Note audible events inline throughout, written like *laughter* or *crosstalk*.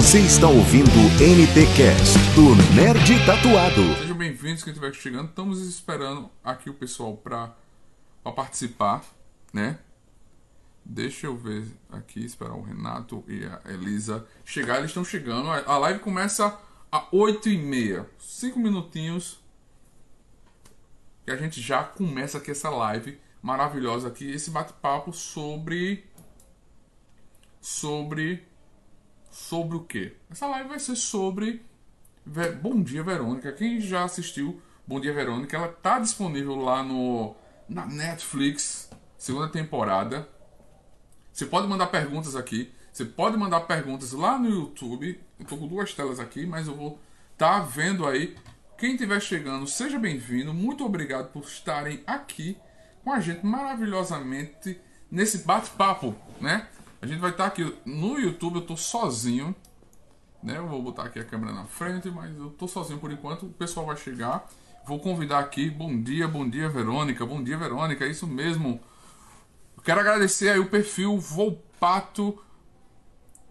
Você está ouvindo NT Cast do Nerd Tatuado. Sejam bem-vindos quem estiver chegando. Estamos esperando aqui o pessoal para participar, né? Deixa eu ver aqui, esperar o Renato e a Elisa chegar. Eles estão chegando. A live começa a 8h30. Cinco minutinhos. E a gente já começa aqui essa live maravilhosa aqui. Esse bate-papo sobre. Sobre. Sobre o quê? Essa live vai ser sobre. Bom Dia Verônica. Quem já assistiu Bom Dia Verônica, ela tá disponível lá no na Netflix, segunda temporada. Você pode mandar perguntas aqui. Você pode mandar perguntas lá no YouTube. Eu tô com duas telas aqui, mas eu vou tá vendo aí. Quem estiver chegando, seja bem-vindo. Muito obrigado por estarem aqui com a gente maravilhosamente nesse bate-papo, né? A gente vai estar tá aqui no YouTube, eu tô sozinho, né? Eu vou botar aqui a câmera na frente, mas eu tô sozinho por enquanto. O pessoal vai chegar. Vou convidar aqui. Bom dia, bom dia, Verônica. Bom dia, Verônica. É isso mesmo. Quero agradecer aí o perfil Volpato.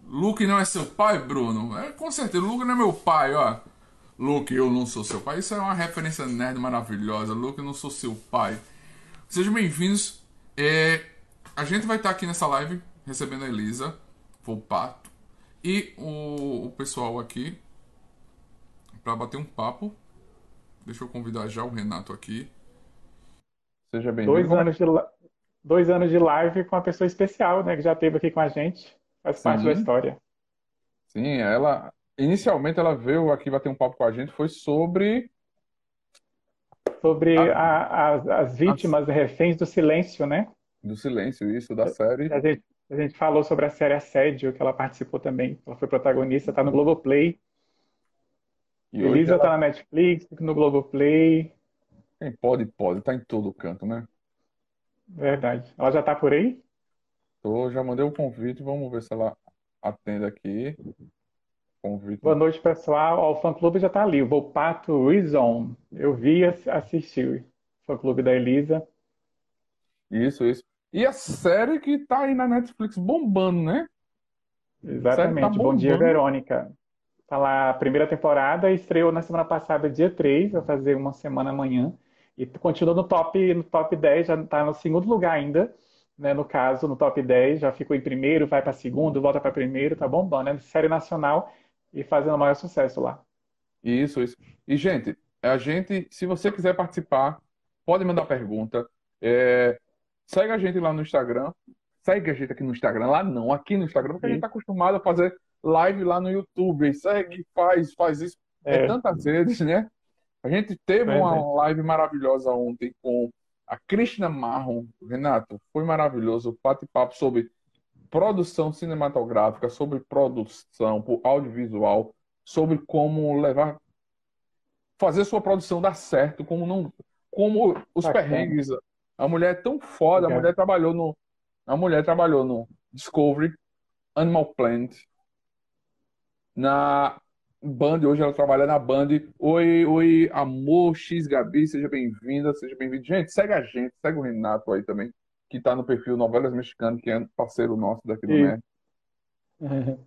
Luke não é seu pai, Bruno? É, com certeza, Luke não é meu pai, ó. Luke, eu não sou seu pai. Isso é uma referência nerd maravilhosa. Luke, eu não sou seu pai. Sejam bem-vindos. É, a gente vai estar aqui nessa live recebendo a Elisa Volpato e o, o pessoal aqui para bater um papo. Deixa eu convidar já o Renato aqui. Seja bem-vindo. Dois anos de dois anos de live com uma pessoa especial, né, que já esteve aqui com a gente, faz parte da história. Sim, ela inicialmente ela veio aqui bater um papo com a gente, foi sobre sobre a, a, as, as vítimas as... reféns do silêncio, né? Do silêncio, isso, da série. A gente, a gente falou sobre a série Assédio, que ela participou também. Ela foi protagonista, está no Globoplay. E Elisa está ela... na Netflix, no Globoplay. Quem pode, pode. Está em todo canto, né? Verdade. Ela já tá por aí? Tô, já mandei o convite, vamos ver se ela atende aqui. Convite. Boa noite, pessoal. o fã-clube já tá ali, o Volpato Reason. Eu vi assistir o fã-clube da Elisa. Isso, isso. E a série que tá aí na Netflix bombando, né? Exatamente. Tá Bom Dia, Verônica. Tá lá a primeira temporada, estreou na semana passada, dia 3, vai fazer uma semana amanhã. E continua no top, no top 10, já está no segundo lugar ainda, né? No caso, no top 10, já ficou em primeiro, vai para segundo, volta para primeiro, tá bombando, né? Série nacional e fazendo o maior sucesso lá. Isso, isso. E, gente, a gente, se você quiser participar, pode mandar pergunta. É, segue a gente lá no Instagram. Segue a gente aqui no Instagram. Lá não, aqui no Instagram, porque a gente está acostumado a fazer live lá no YouTube. Segue, faz, faz isso. É, é tantas vezes, né? A gente teve uma live maravilhosa ontem com a Krishna Marron. Renato, foi maravilhoso. Bate-papo sobre produção cinematográfica, sobre produção por audiovisual, sobre como levar. fazer sua produção dar certo, como não. como os Bacana. perrengues. A mulher é tão foda, a mulher trabalhou no. A mulher trabalhou no Discovery, Animal Planet, na Band, hoje ela trabalha na Band. Oi, oi, amor X Gabi, seja bem-vinda, seja bem-vindo. Gente, segue a gente, segue o Renato aí também, que tá no perfil Novelas Mexicanas, que é parceiro nosso daqui do MER. *laughs*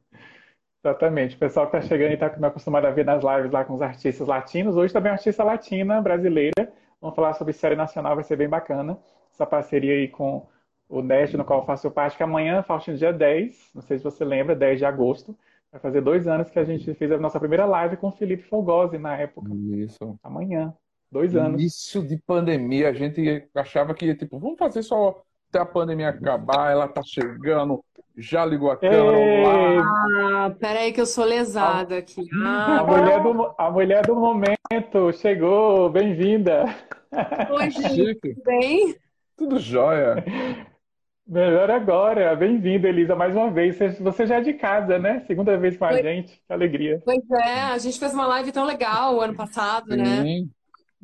Exatamente. O pessoal que tá chegando e tá acostumado a ver nas lives lá com os artistas latinos. Hoje também é artista latina, brasileira. Vamos falar sobre série nacional, vai ser bem bacana. Essa parceria aí com o Nest, no qual eu faço parte, que amanhã, Faustino, dia 10, não sei se você lembra, 10 de agosto, Vai fazer dois anos que a gente fez a nossa primeira live com o Felipe Fogosi na época. Isso. Amanhã. Dois anos. Início de pandemia, a gente achava que, tipo, vamos fazer só até a pandemia acabar, ela tá chegando, já ligou a câmera. Ah, peraí que eu sou lesada aqui. Ah. A, mulher do, a mulher do momento chegou, bem-vinda. Oi, gente, tudo bem? Tudo jóia. Melhor agora. Bem-vinda, Elisa, mais uma vez. Você já é de casa, né? Segunda vez com a gente. Que alegria. Pois é, a gente fez uma live tão legal ano passado, Sim. né?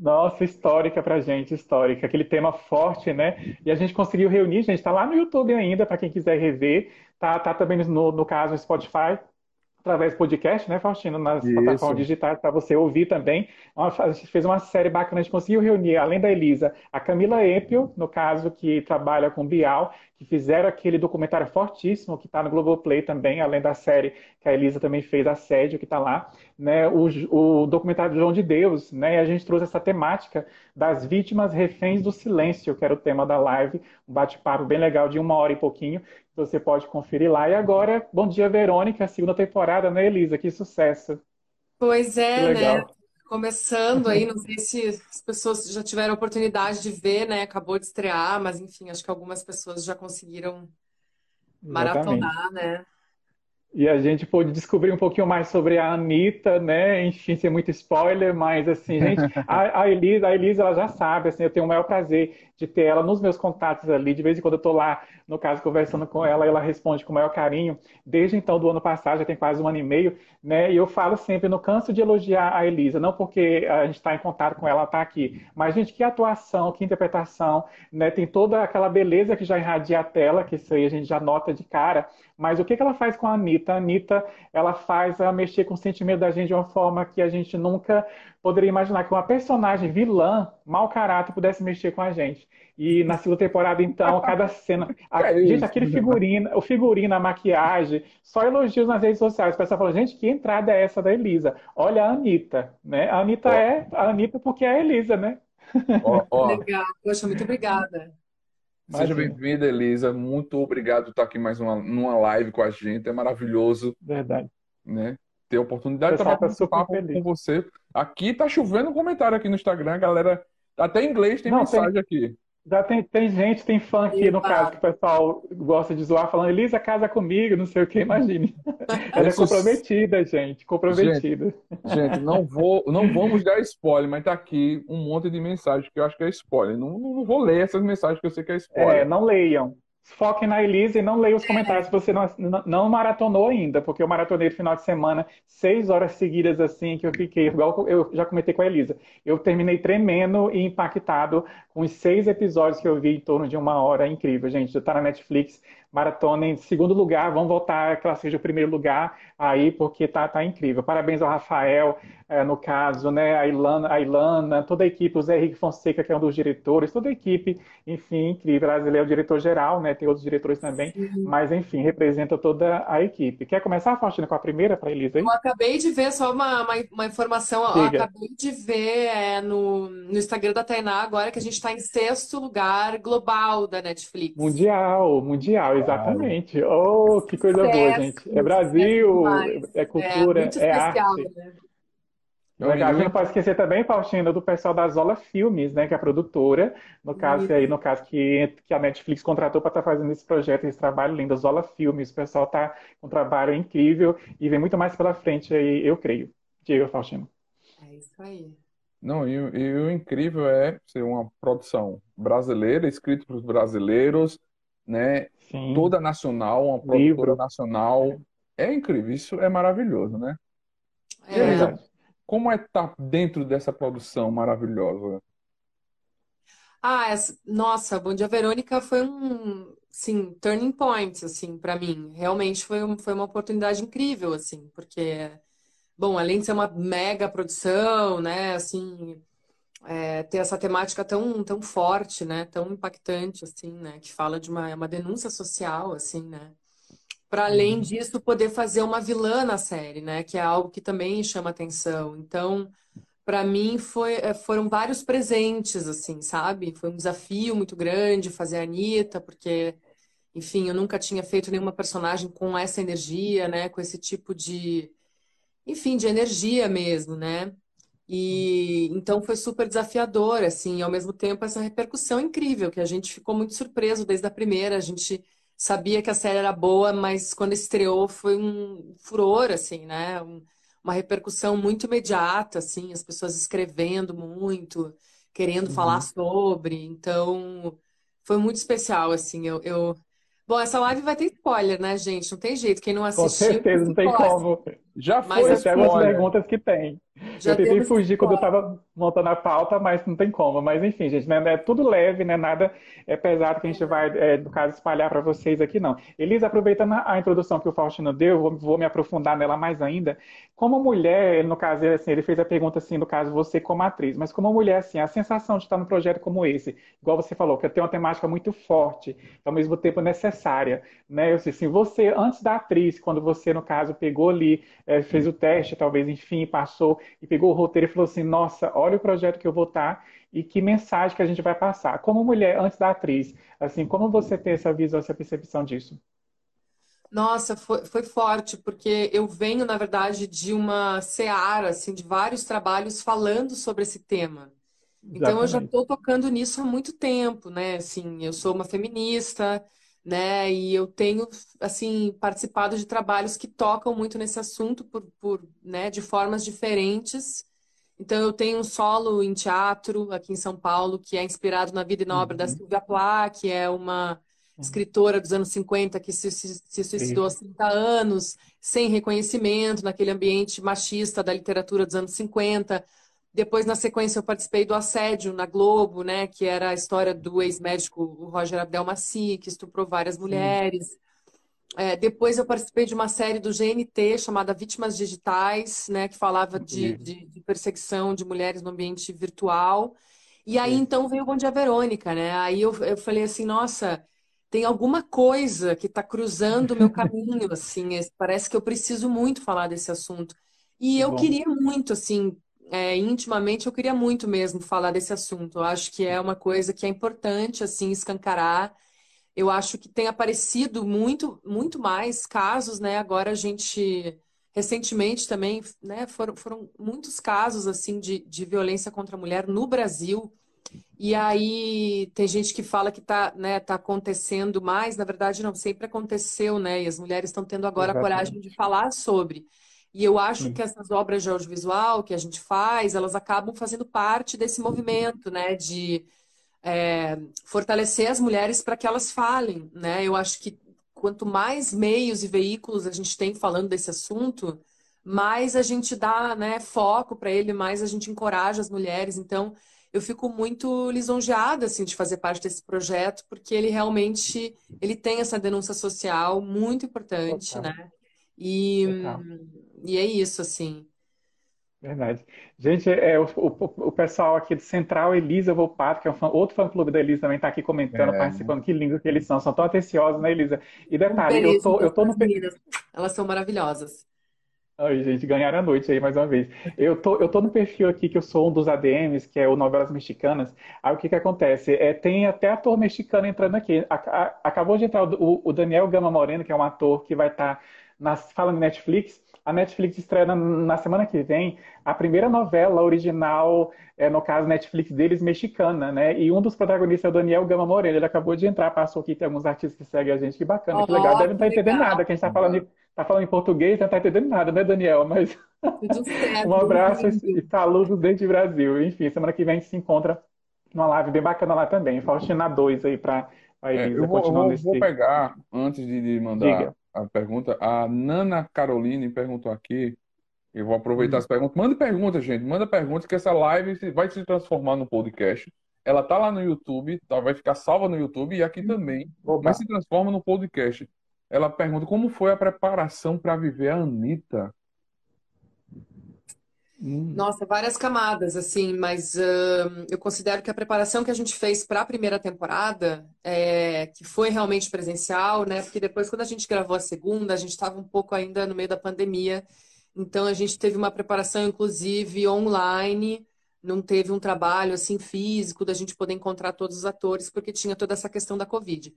Nossa, histórica pra gente, histórica. Aquele tema forte, né? E a gente conseguiu reunir, gente, tá lá no YouTube ainda, para quem quiser rever. Tá, tá também no, no caso, no Spotify. Através do podcast, né, Faustino, nas Isso. plataformas digitais para você ouvir também. A gente fez uma série bacana, a gente conseguiu reunir, além da Elisa, a Camila Empio, no caso, que trabalha com Bial, que fizeram aquele documentário fortíssimo que está no Globoplay também, além da série que a Elisa também fez, Assédio, que está lá, né, o, o documentário João de Deus, né, e a gente trouxe essa temática das vítimas reféns do silêncio, que era o tema da live, um bate-papo bem legal de uma hora e pouquinho, você pode conferir lá. E agora, Bom Dia Verônica, segunda temporada, né, Elisa? Que sucesso! Pois é, né? Começando aí, não sei se as pessoas já tiveram oportunidade de ver, né? Acabou de estrear, mas enfim, acho que algumas pessoas já conseguiram maratonar, né? E a gente pôde descobrir um pouquinho mais sobre a Anitta, né? Enfim, sem muito spoiler, mas assim, gente, *laughs* a, a, Elisa, a Elisa, ela já sabe, assim, eu tenho o maior prazer de ter ela nos meus contatos ali. De vez em quando eu tô lá, no caso, conversando com ela, ela responde com o maior carinho. Desde então, do ano passado, já tem quase um ano e meio, né? E eu falo sempre, não canso de elogiar a Elisa, não porque a gente está em contato com ela, ela tá aqui, mas, gente, que atuação, que interpretação, né? Tem toda aquela beleza que já irradia a tela, que isso aí a gente já nota de cara. Mas o que, que ela faz com a Anitta? A Anitta, ela faz a mexer com o sentimento da gente de uma forma que a gente nunca poderia imaginar que uma personagem vilã, mau caráter, pudesse mexer com a gente. E na segunda temporada, então, cada cena. *laughs* A, é gente, aquele figurino, o figurino, a maquiagem, só elogios nas redes sociais. O pessoal falou, gente, que entrada é essa da Elisa? Olha a Anitta, né? A Anitta é a Anitta porque é a Elisa, né? Legal, poxa, muito obrigada. Seja bem-vinda, Elisa. Muito obrigado por estar aqui mais uma numa live com a gente. É maravilhoso. Verdade. Né? Ter a oportunidade de trabalhar tá com você. Aqui tá chovendo um comentário aqui no Instagram, galera. Até em inglês tem Não, mensagem tem, aqui. Já tem, tem gente, tem fã aqui, no caso, que o pessoal gosta de zoar, falando, Elisa, casa comigo, não sei o que, imagine. *laughs* Ela é comprometida, gente, comprometida. Gente, gente, não, vou, não vamos dar spoiler, mas tá aqui um monte de mensagens que eu acho que é spoiler. Não, não vou ler essas mensagens que eu sei que é spoiler. É, não leiam. Foque na Elise e não leia os comentários se você não, não maratonou ainda, porque eu maratonei no final de semana, seis horas seguidas assim, que eu fiquei, igual eu já comentei com a Elisa. Eu terminei tremendo e impactado com os seis episódios que eu vi em torno de uma hora. Incrível, gente. Já tá na Netflix, maratona em segundo lugar, vamos voltar que ela seja o primeiro lugar aí, porque tá, tá incrível. Parabéns ao Rafael, é, no caso, né, a Ilana, a Ilana, toda a equipe, o Zé Henrique Fonseca, que é um dos diretores, toda a equipe, enfim, incrível. Ele é o diretor-geral, né, tem outros diretores também, Sim. mas enfim, representa toda a equipe. Quer começar, Faustina, com a primeira para Elisa aí? Eu acabei de ver, só uma, uma, uma informação, eu acabei de ver é, no, no Instagram da Tainá agora que a gente está em sexto lugar global da Netflix. Mundial, mundial, exatamente. Oh, que coisa boa, gente. É Brasil, é, é cultura, é, é arte. Né? Legal. A gente não pode esquecer também, Faustina, do pessoal da Zola Filmes, né, que é a produtora, no caso aí, no caso que, que a Netflix contratou para estar tá fazendo esse projeto, esse trabalho lindo, Zola Filmes. O pessoal está com um trabalho incrível e vem muito mais pela frente aí, eu creio. Diego, Faustina. É isso aí. Não, e, e o incrível é ser uma produção brasileira, escrita para os brasileiros, né? Sim. Toda nacional, uma produtora Livro. nacional. É incrível, isso é maravilhoso, né? É. Elisa, como é estar dentro dessa produção maravilhosa? Ah, essa, nossa, Bom Dia Verônica foi um, sim, turning point, assim, para mim. Realmente foi, um, foi uma oportunidade incrível, assim, porque, bom, além de ser uma mega produção, né, assim, é, ter essa temática tão, tão forte, né, tão impactante, assim, né, que fala de uma, uma denúncia social, assim, né, para além uhum. disso poder fazer uma vilã na série, né, que é algo que também chama atenção. Então, para mim foi, é, foram vários presentes, assim, sabe? Foi um desafio muito grande fazer a Anitta, porque, enfim, eu nunca tinha feito nenhuma personagem com essa energia, né, com esse tipo de, enfim, de energia mesmo, né? E então foi super desafiador, assim, e ao mesmo tempo essa repercussão incrível, que a gente ficou muito surpreso desde a primeira, a gente sabia que a série era boa, mas quando estreou foi um furor, assim, né? Um, uma repercussão muito imediata, assim, as pessoas escrevendo muito, querendo uhum. falar sobre. Então, foi muito especial, assim. Eu, eu, Bom, essa live vai ter spoiler, né, gente? Não tem jeito. Quem não assistiu. Com certeza, não tem como. Já foi, até as perguntas que tem. Já eu tentei fugir quando eu estava montando a pauta, mas não tem como. Mas enfim, gente, né, é tudo leve, né? Nada é pesado que a gente vai, é, no caso, espalhar para vocês aqui, não. Elisa, aproveitando a introdução que o Faustino deu, vou, vou, me aprofundar nela mais ainda. Como mulher, no caso, assim, ele fez a pergunta assim, no caso, você como atriz, mas como mulher, assim, a sensação de estar num projeto como esse, igual você falou, que tem uma temática muito forte, ao mesmo tempo necessária, né? Eu sei, assim, você, antes da atriz, quando você, no caso, pegou ali, é, fez o teste, talvez, enfim, passou e pegou o roteiro e falou assim, nossa, olha o projeto que eu vou estar e que mensagem que a gente vai passar. Como mulher, antes da atriz, assim, como você tem essa visão, essa percepção disso? Nossa, foi, foi forte, porque eu venho, na verdade, de uma seara, assim, de vários trabalhos falando sobre esse tema. Então, Exatamente. eu já estou tocando nisso há muito tempo, né? Assim, eu sou uma feminista, né? E eu tenho, assim, participado de trabalhos que tocam muito nesse assunto por, por né, de formas diferentes. Então, eu tenho um solo em teatro aqui em São Paulo, que é inspirado na vida e na obra da uhum. Silvia Plath, que é uma uhum. escritora dos anos 50 que se, se, se suicidou há 30 anos, sem reconhecimento, naquele ambiente machista da literatura dos anos 50. Depois, na sequência, eu participei do Assédio na Globo, né, que era a história do ex-médico Roger Abdelmaci, que estuprou várias mulheres. É, depois eu participei de uma série do GNT chamada Vítimas Digitais, né, que falava de, de, de perseguição de mulheres no ambiente virtual. E aí, Sim. então, veio o Bom Dia Verônica, né? Aí eu, eu falei assim, nossa, tem alguma coisa que está cruzando o meu *laughs* caminho, assim, parece que eu preciso muito falar desse assunto. E eu Bom. queria muito, assim, é, intimamente, eu queria muito mesmo falar desse assunto. Eu acho que é uma coisa que é importante, assim, escancarar. Eu acho que tem aparecido muito, muito mais casos, né? Agora a gente, recentemente também, né? Foram, foram muitos casos, assim, de, de violência contra a mulher no Brasil. E aí tem gente que fala que está né, tá acontecendo mais, na verdade não, sempre aconteceu, né? E as mulheres estão tendo agora Exatamente. a coragem de falar sobre. E eu acho Sim. que essas obras de audiovisual que a gente faz, elas acabam fazendo parte desse movimento, né? De é, fortalecer as mulheres para que elas falem, né? Eu acho que quanto mais meios e veículos a gente tem falando desse assunto, mais a gente dá né, foco para ele, mais a gente encoraja as mulheres. Então, eu fico muito lisonjeada assim de fazer parte desse projeto, porque ele realmente ele tem essa denúncia social muito importante, Total. né? E, e é isso, assim. Verdade. Gente, é, o, o, o pessoal aqui do Central, Elisa Volpato, que é um fã, outro fã-clube da Elisa, também está aqui comentando, é. participando. Que lindo que eles são. São tão atenciosos, né, Elisa? E detalhe, um eu tô, eu tô no... Elas são maravilhosas. Oi, gente, ganharam a noite aí mais uma vez. Eu tô, eu tô no perfil aqui que eu sou um dos ADMs, que é o Novelas Mexicanas. Aí o que que acontece? É, tem até ator mexicano entrando aqui. A, a, acabou de entrar o, o, Daniel Gama Moreno, que é um ator que vai estar tá nas, falando Netflix. A Netflix estreia na, na, semana que vem a primeira novela original, é, no caso Netflix deles, mexicana, né? E um dos protagonistas é o Daniel Gama Moreno. Ele acabou de entrar, passou aqui, tem alguns artistas que seguem a gente. Que bacana, oh, que legal. Devem estar entendendo nada, que a gente está falando, tá falando em português, não está entendendo nada, né, Daniel? Mas *laughs* um abraço e saludos desde o Brasil. Enfim, semana que vem a gente se encontra numa live bem bacana lá também. Faustina 2 aí para a Elisa. É, eu vou, eu vou, vou pegar, antes de, de mandar Diga a pergunta. A Nana Caroline perguntou aqui. Eu vou aproveitar hum. as perguntas. Manda pergunta, gente. Manda pergunta que essa live vai se transformar no podcast. Ela tá lá no YouTube, tá? vai ficar salva no YouTube e aqui também. Opa. Mas se transforma no podcast. Ela pergunta como foi a preparação para viver a Anitta. Hum. Nossa, várias camadas, assim, mas uh, eu considero que a preparação que a gente fez para a primeira temporada, é, que foi realmente presencial, né? Porque depois, quando a gente gravou a segunda, a gente estava um pouco ainda no meio da pandemia, então a gente teve uma preparação, inclusive, online, não teve um trabalho assim físico da gente poder encontrar todos os atores, porque tinha toda essa questão da Covid.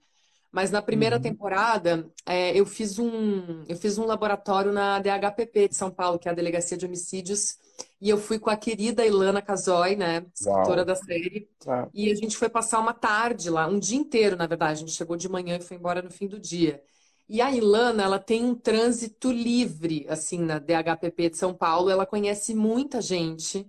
Mas na primeira uhum. temporada, é, eu, fiz um, eu fiz um laboratório na DHPP de São Paulo, que é a Delegacia de Homicídios, e eu fui com a querida Ilana Casoy, né, escritora Uau. da série, ah. e a gente foi passar uma tarde lá, um dia inteiro, na verdade. A gente chegou de manhã e foi embora no fim do dia. E a Ilana, ela tem um trânsito livre, assim, na DHPP de São Paulo. Ela conhece muita gente.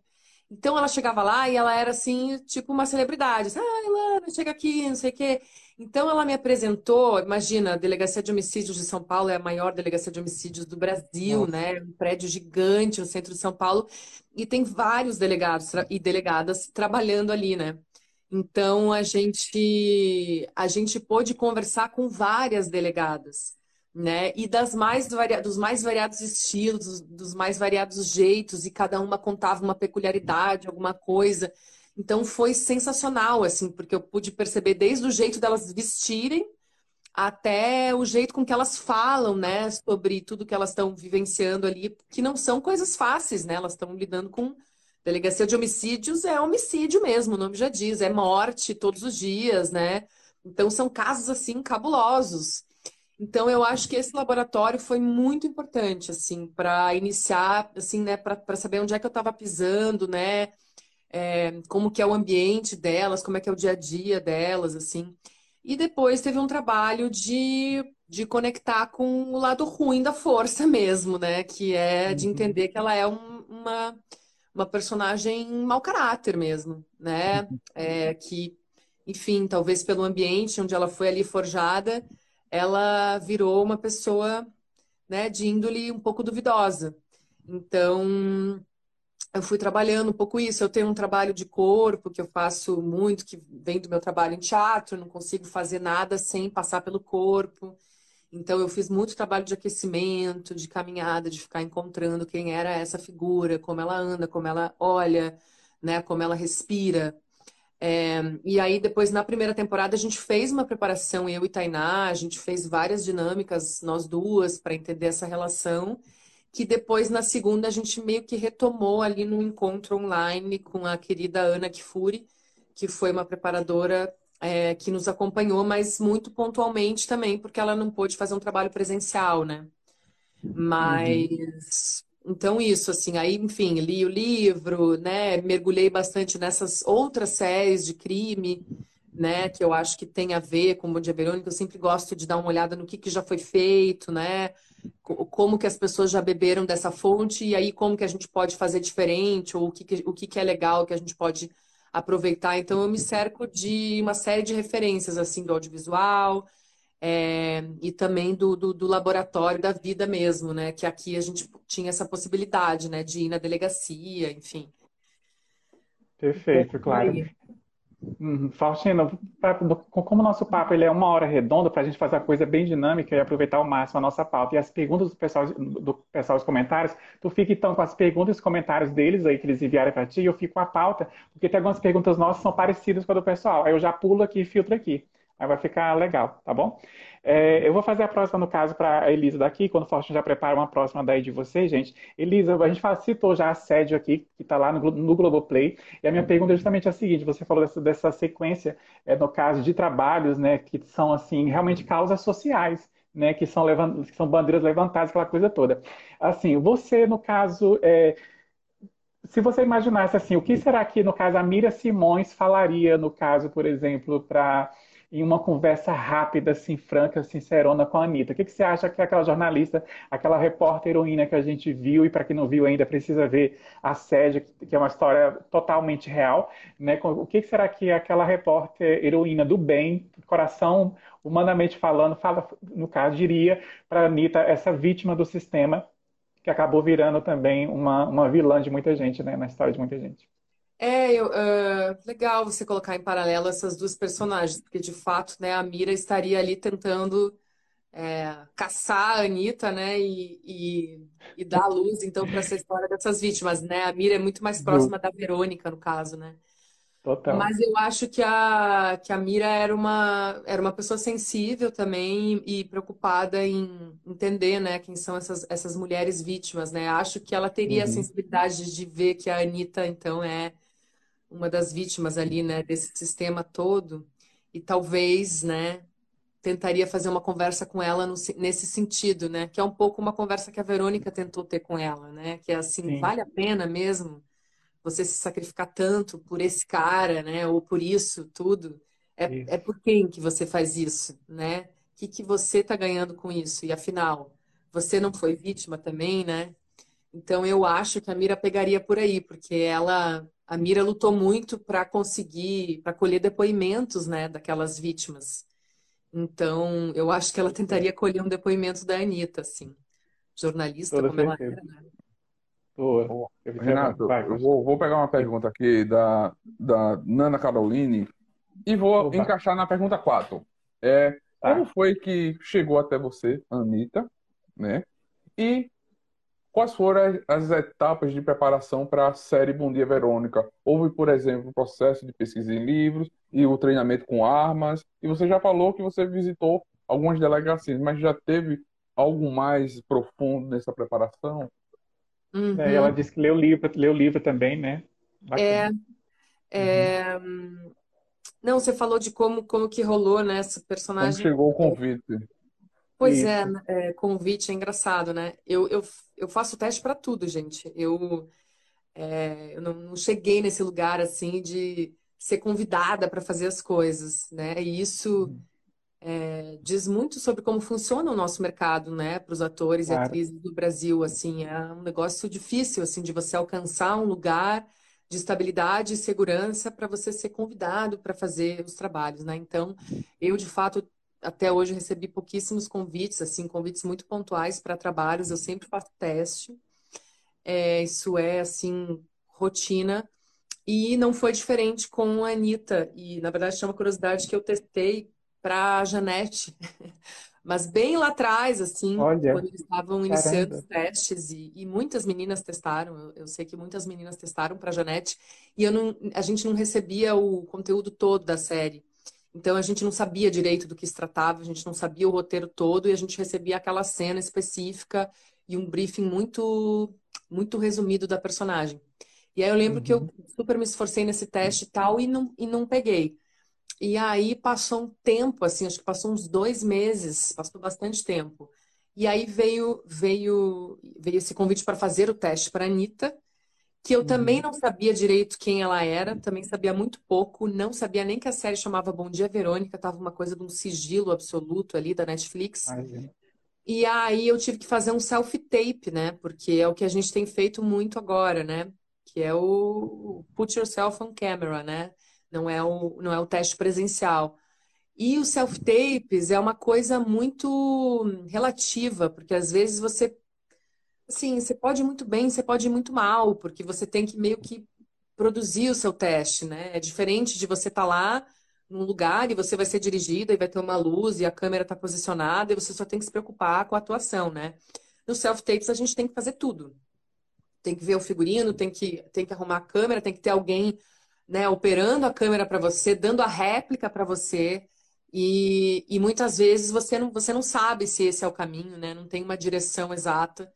Então ela chegava lá e ela era assim, tipo uma celebridade. Ah, Ilana, chega aqui, não sei o quê. Então ela me apresentou, imagina, a Delegacia de Homicídios de São Paulo é a maior delegacia de homicídios do Brasil, Nossa. né? Um prédio gigante no centro de São Paulo e tem vários delegados e delegadas trabalhando ali, né? Então a gente a gente pôde conversar com várias delegadas, né? E das mais dos mais variados estilos, dos mais variados jeitos e cada uma contava uma peculiaridade, alguma coisa. Então foi sensacional, assim, porque eu pude perceber desde o jeito delas vestirem até o jeito com que elas falam, né, sobre tudo que elas estão vivenciando ali, que não são coisas fáceis, né? Elas estão lidando com delegacia de homicídios é homicídio mesmo, o nome já diz, é morte todos os dias, né? Então são casos assim cabulosos. Então eu acho que esse laboratório foi muito importante assim para iniciar, assim, né, para saber onde é que eu estava pisando, né? é, como que é o ambiente delas, como é que é o dia a dia delas, assim. E depois teve um trabalho de, de conectar com o lado ruim da força *laughs* mesmo, né? Que é de uhum. entender que ela é um, uma, uma personagem mau caráter mesmo, né? É, que, enfim, talvez pelo ambiente onde ela foi ali forjada, ela virou uma pessoa né, de índole um pouco duvidosa. Então, eu fui trabalhando um pouco isso. Eu tenho um trabalho de corpo que eu faço muito, que vem do meu trabalho em teatro, não consigo fazer nada sem passar pelo corpo. Então eu fiz muito trabalho de aquecimento, de caminhada, de ficar encontrando quem era essa figura, como ela anda, como ela olha, né, como ela respira. É, e aí depois na primeira temporada a gente fez uma preparação eu e Tainá, a gente fez várias dinâmicas nós duas para entender essa relação que depois na segunda a gente meio que retomou ali no encontro online com a querida Ana Kifuri, que foi uma preparadora é, que nos acompanhou, mas muito pontualmente também, porque ela não pôde fazer um trabalho presencial, né? Mas uhum. Então isso, assim, aí, enfim, li o livro, né? Mergulhei bastante nessas outras séries de crime, né? Que eu acho que tem a ver com o Bom Dia Verônica. Eu sempre gosto de dar uma olhada no que, que já foi feito, né? como que as pessoas já beberam dessa fonte e aí como que a gente pode fazer diferente ou o que, o que é legal que a gente pode aproveitar. Então eu me cerco de uma série de referências assim do audiovisual é, e também do, do, do, laboratório da vida mesmo, né? Que aqui a gente tinha essa possibilidade, né? De ir na delegacia, enfim. Perfeito, claro. Uhum. Faustino, pra, como o nosso papo ele é uma hora redonda, para a gente fazer a coisa bem dinâmica e aproveitar ao máximo a nossa pauta e as perguntas do pessoal, do pessoal dos comentários, tu fica então com as perguntas e os comentários deles aí que eles enviaram para ti e eu fico com a pauta, porque tem algumas perguntas nossas que são parecidas com a do pessoal. Aí eu já pulo aqui e filtro aqui. Aí vai ficar legal, tá bom? É, eu vou fazer a próxima, no caso, para a Elisa daqui, quando o já prepara uma próxima daí de vocês, gente. Elisa, a gente citou já assédio aqui, que está lá no, no Globoplay, e a minha pergunta é justamente a seguinte, você falou dessa, dessa sequência, é, no caso de trabalhos, né, que são, assim, realmente causas sociais, né, que são, levant... que são bandeiras levantadas, aquela coisa toda. Assim, você, no caso, é... se você imaginasse, assim, o que será que, no caso, a Mira Simões falaria, no caso, por exemplo, para em uma conversa rápida, assim, franca, sincerona com a Anitta. O que, que você acha que aquela jornalista, aquela repórter heroína que a gente viu, e para quem não viu ainda precisa ver a sede, que é uma história totalmente real, né? O que, que será que aquela repórter heroína do bem, coração, humanamente falando, fala, no caso, diria para a Anitta, essa vítima do sistema, que acabou virando também uma, uma vilã de muita gente, né? Na história de muita gente. É, eu, uh, legal você colocar em paralelo essas duas personagens, porque de fato, né, a Mira estaria ali tentando é, caçar a Anitta, né, e, e, e dar luz, então, para essa história dessas vítimas, né? A Mira é muito mais próxima da Verônica, no caso, né? Total. Mas eu acho que a, que a Mira era uma, era uma pessoa sensível também e preocupada em entender, né, quem são essas, essas mulheres vítimas, né? Acho que ela teria uhum. a sensibilidade de ver que a Anitta, então, é uma das vítimas ali, né, desse sistema todo, e talvez, né, tentaria fazer uma conversa com ela no, nesse sentido, né, que é um pouco uma conversa que a Verônica tentou ter com ela, né, que é assim, Sim. vale a pena mesmo você se sacrificar tanto por esse cara, né, ou por isso tudo, é, isso. é por quem que você faz isso, né, o que, que você está ganhando com isso, e afinal, você não foi vítima também, né, então eu acho que a Mira pegaria por aí, porque ela a Mira lutou muito para conseguir, para colher depoimentos, né, daquelas vítimas. Então, eu acho que ela tentaria colher um depoimento da Anitta, assim. Jornalista Toda como ela era, né? Boa. Eu Renato, vai, eu vou, vou pegar uma pergunta aqui da, da Nana Caroline e vou Opa. encaixar na pergunta 4. É, Tá. como foi que chegou até você, Anitta, né? E quais foram as, as etapas de preparação para a série Bom Dia Verônica? Houve, por exemplo, o processo de pesquisa em livros e o treinamento com armas. E você já falou que você visitou algumas delegacias, mas já teve algo mais profundo nessa preparação? Uhum. É, ela disse que leu o livro, leu livro também, né? É, Bacana. é, hum, Não, você falou de como, como que rolou, né, essa Como personagem. chegou o convite? Pois Isso. é, é, convite é engraçado, né? Eu, eu, eu faço teste para tudo, gente. Eu, é, eu não, não cheguei nesse lugar assim de ser convidada para fazer as coisas, né? E isso é, diz muito sobre como funciona o nosso mercado, né? Para os atores e Claro. atrizes do Brasil, assim, é um negócio difícil, assim, de você alcançar um lugar de estabilidade e segurança para você ser convidado para fazer os trabalhos, né? Então, eu de fato até hoje recebi pouquíssimos convites, assim, convites muito pontuais para trabalhos. Eu sempre faço teste. É, isso é assim rotina. E não foi diferente com a Anitta. E na verdade tinha uma curiosidade que eu testei para a Janete, *laughs* mas bem lá atrás, assim, Olha, quando eles estavam iniciando caramba. os testes e, e muitas meninas testaram. Eu, eu sei que muitas meninas testaram para a Janete e eu não, a gente não recebia o conteúdo todo da série. Então a gente não sabia direito do que se tratava, a gente não sabia o roteiro todo e a gente recebia aquela cena específica e um briefing muito muito resumido da personagem. E aí eu lembro que eu Uhum. super me esforcei nesse teste e tal e não, e não peguei. E aí passou um tempo, assim, acho que passou uns dois meses, passou bastante tempo. E aí veio veio veio esse convite para fazer o teste para a Anitta, que eu também Uhum. não sabia direito quem ela era, também sabia muito pouco, não sabia nem que a série chamava Bom Dia Verônica, tava uma coisa de um sigilo absoluto ali da Netflix. E aí eu tive que fazer um self-tape, né? Porque é o que a gente tem feito muito agora, né? Que é o put yourself on camera, né? Não é o, não é o teste presencial. E o self-tapes é uma coisa muito relativa, porque às vezes você, assim, você pode ir muito bem, você pode ir muito mal, porque você tem que meio que produzir o seu teste, né? É diferente de você estar lá num lugar e você vai ser dirigida e vai ter uma luz e a câmera está posicionada e você só tem que se preocupar com a atuação, né? No self-tapes a gente tem que fazer tudo. Tem que ver o figurino, tem que, tem que arrumar a câmera, tem que ter alguém, né, operando a câmera para você, dando a réplica para você. E, e muitas vezes você não, você não sabe se esse é o caminho, né? Não tem uma direção exata.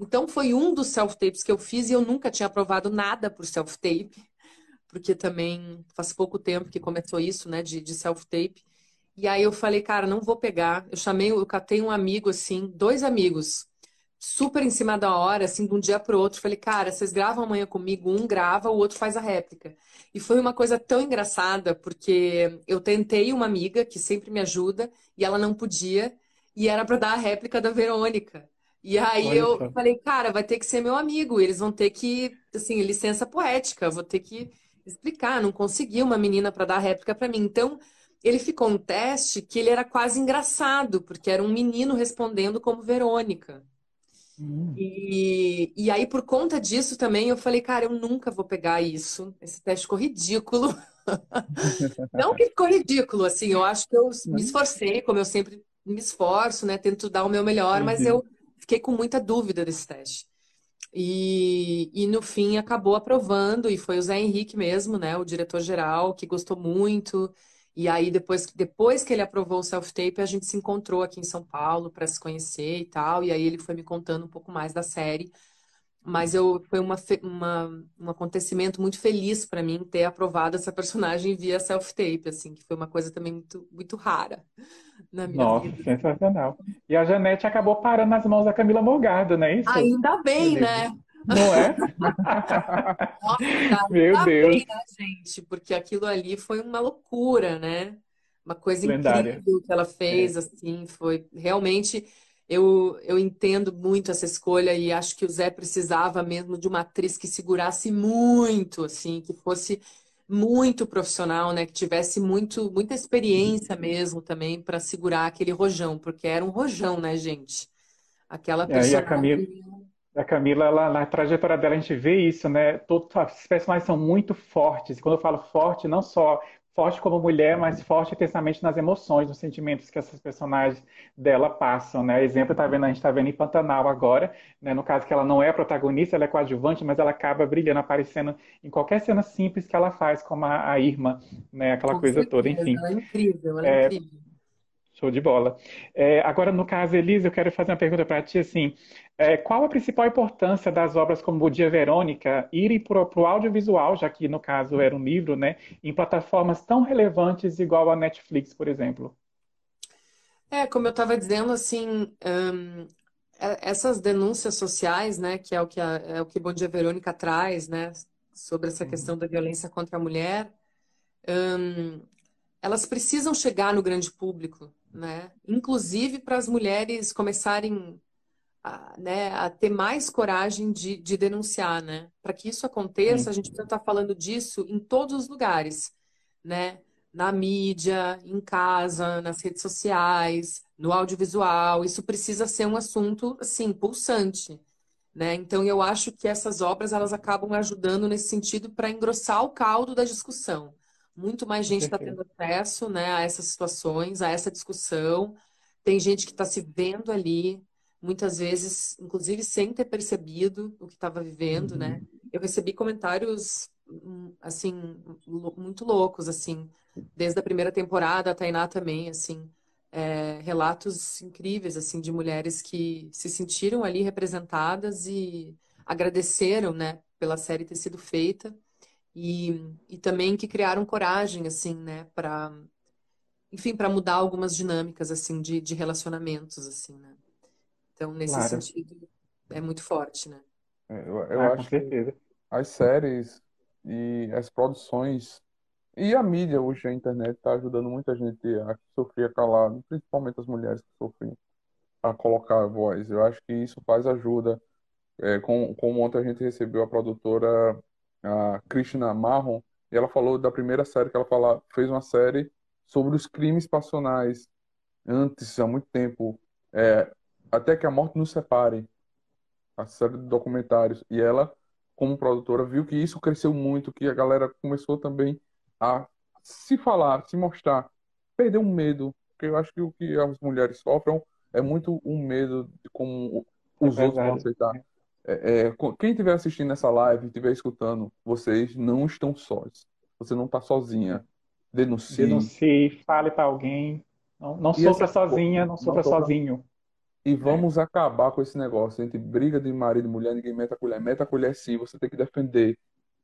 Então foi um dos self-tapes que eu fiz e eu nunca tinha aprovado nada por self-tape, porque também faz pouco tempo que começou isso, né, de, de self-tape. E aí eu falei, cara, não vou pegar. Eu chamei, eu catei um amigo assim, dois amigos, super em cima da hora, assim, de um dia pro outro. Falei, cara, vocês gravam amanhã comigo, um grava, o outro faz a réplica. E foi uma coisa tão engraçada, porque eu tentei uma amiga que sempre me ajuda e ela não podia, e era para dar a réplica da Verônica. E aí Olha eu só. falei, cara, vai ter que ser meu amigo, eles vão ter que, assim, licença poética, vou ter que explicar, não consegui uma menina para dar réplica para mim. Então, ele ficou um teste que ele era quase engraçado, porque era um menino respondendo como Verônica. Hum. E, e aí, por conta disso também, eu falei, cara, eu nunca vou pegar isso. Esse teste ficou ridículo. *laughs* Não que ficou ridículo, assim, eu acho que eu me esforcei, como eu sempre me esforço, né? Tento dar o meu melhor, mas Uhum. eu fiquei com muita dúvida desse teste. E, e no fim acabou aprovando, e foi o Zé Henrique mesmo, né? O diretor-geral, que gostou muito. E aí, depois, depois que ele aprovou o self-tape, a gente se encontrou aqui em São Paulo para se conhecer e tal. E aí ele foi me contando um pouco mais da série. Mas eu, foi uma, uma- um acontecimento muito feliz para mim ter aprovado essa personagem via self-tape, assim, que foi uma coisa também muito, muito rara na minha Nossa, vida. sensacional. E a Janete acabou parando nas mãos da Camila Morgado, não é isso? Ainda bem, né? Não é? *laughs* Nossa, *laughs* Meu Deus. bem, né, gente? Porque aquilo ali foi uma loucura, né? Uma coisa Lendária. incrível que ela fez, assim, foi realmente. Eu, eu entendo muito essa escolha e acho que o Zé precisava mesmo de uma atriz que segurasse muito, assim, que fosse muito profissional, né? Que tivesse muito, muita experiência mesmo também para segurar aquele rojão, porque era um rojão, né, gente? Aquela. É, e a Camila, a Camila ela, na trajetória dela, a gente vê isso, né? Todos os personagens são muito fortes. E quando eu falo forte, não só forte como mulher, mas forte intensamente nas emoções, nos sentimentos que essas personagens dela passam, né? Exemplo, tá vendo, a gente está vendo em Pantanal agora, né? No caso que ela não é protagonista, ela é coadjuvante, mas ela acaba brilhando, aparecendo em qualquer cena simples que ela faz, como a, a Irma, né? Aquela Com coisa certeza, toda, enfim. Ela é incrível, ela é, é incrível. Show de bola. É, agora, no caso, Elisa, eu quero fazer uma pergunta para ti, assim, é, qual a principal importância das obras como O Dia Verônica irem para o audiovisual, já que, no caso, era um livro, né, em plataformas tão relevantes igual a Netflix, por exemplo? É, como eu estava dizendo, assim, um, essas denúncias sociais, né, que é o que, a, é o que Bom Dia Verônica traz, né, sobre essa uhum. questão da violência contra a mulher, um, elas precisam chegar no grande público, né? Inclusive para as mulheres começarem a, né, a ter mais coragem de, de denunciar, né? Para que isso aconteça, a gente precisa estar falando disso em todos os lugares, né? Na mídia, em casa, nas redes sociais, no audiovisual. Isso precisa ser um assunto, assim, pulsante, né? Então, eu acho que essas obras, elas acabam ajudando nesse sentido para engrossar o caldo da discussão muito mais gente está tendo acesso né, a essas situações, a essa discussão. Tem gente que está se vendo ali, muitas vezes, inclusive sem ter percebido o que estava vivendo, né? uhum. né? Eu recebi comentários assim muito loucos, assim, desde a primeira temporada, a Tainá também, assim, é, relatos incríveis, assim, de mulheres que se sentiram ali representadas e agradeceram, né, pela série ter sido feita e, e também que criaram coragem, assim, né, para, enfim, para mudar algumas dinâmicas, assim, de, de relacionamentos, assim, né. Então, nesse claro. sentido, é muito forte, né. É, eu, eu ah, acho que as séries e as produções e a mídia hoje, a internet, está ajudando muita gente a sofrer calado, principalmente as mulheres que sofrem, a colocar a voz. Eu acho que isso faz ajuda. É, como, como ontem a gente recebeu a produtora a Krishna Marron, e ela falou da primeira série que ela fala, fez uma série sobre os crimes passionais antes, há muito tempo, é, até que a morte nos separe, a série de documentários. E ela, como produtora, viu que isso cresceu muito, que a galera começou também a se falar, se mostrar, perder o um medo, porque eu acho que o que as mulheres sofrem é muito um medo de como os é outros vão aceitar. É, é, quem estiver assistindo essa live, estiver escutando, vocês não estão sós. Você não está sozinha. Denuncie. Denuncie, fale para alguém. Não, não sofra essa... sozinha, não sofra não sozinho. E vamos é. acabar com esse negócio entre briga de marido e mulher, ninguém meta a colher. Meta a colher sim, você tem que defender.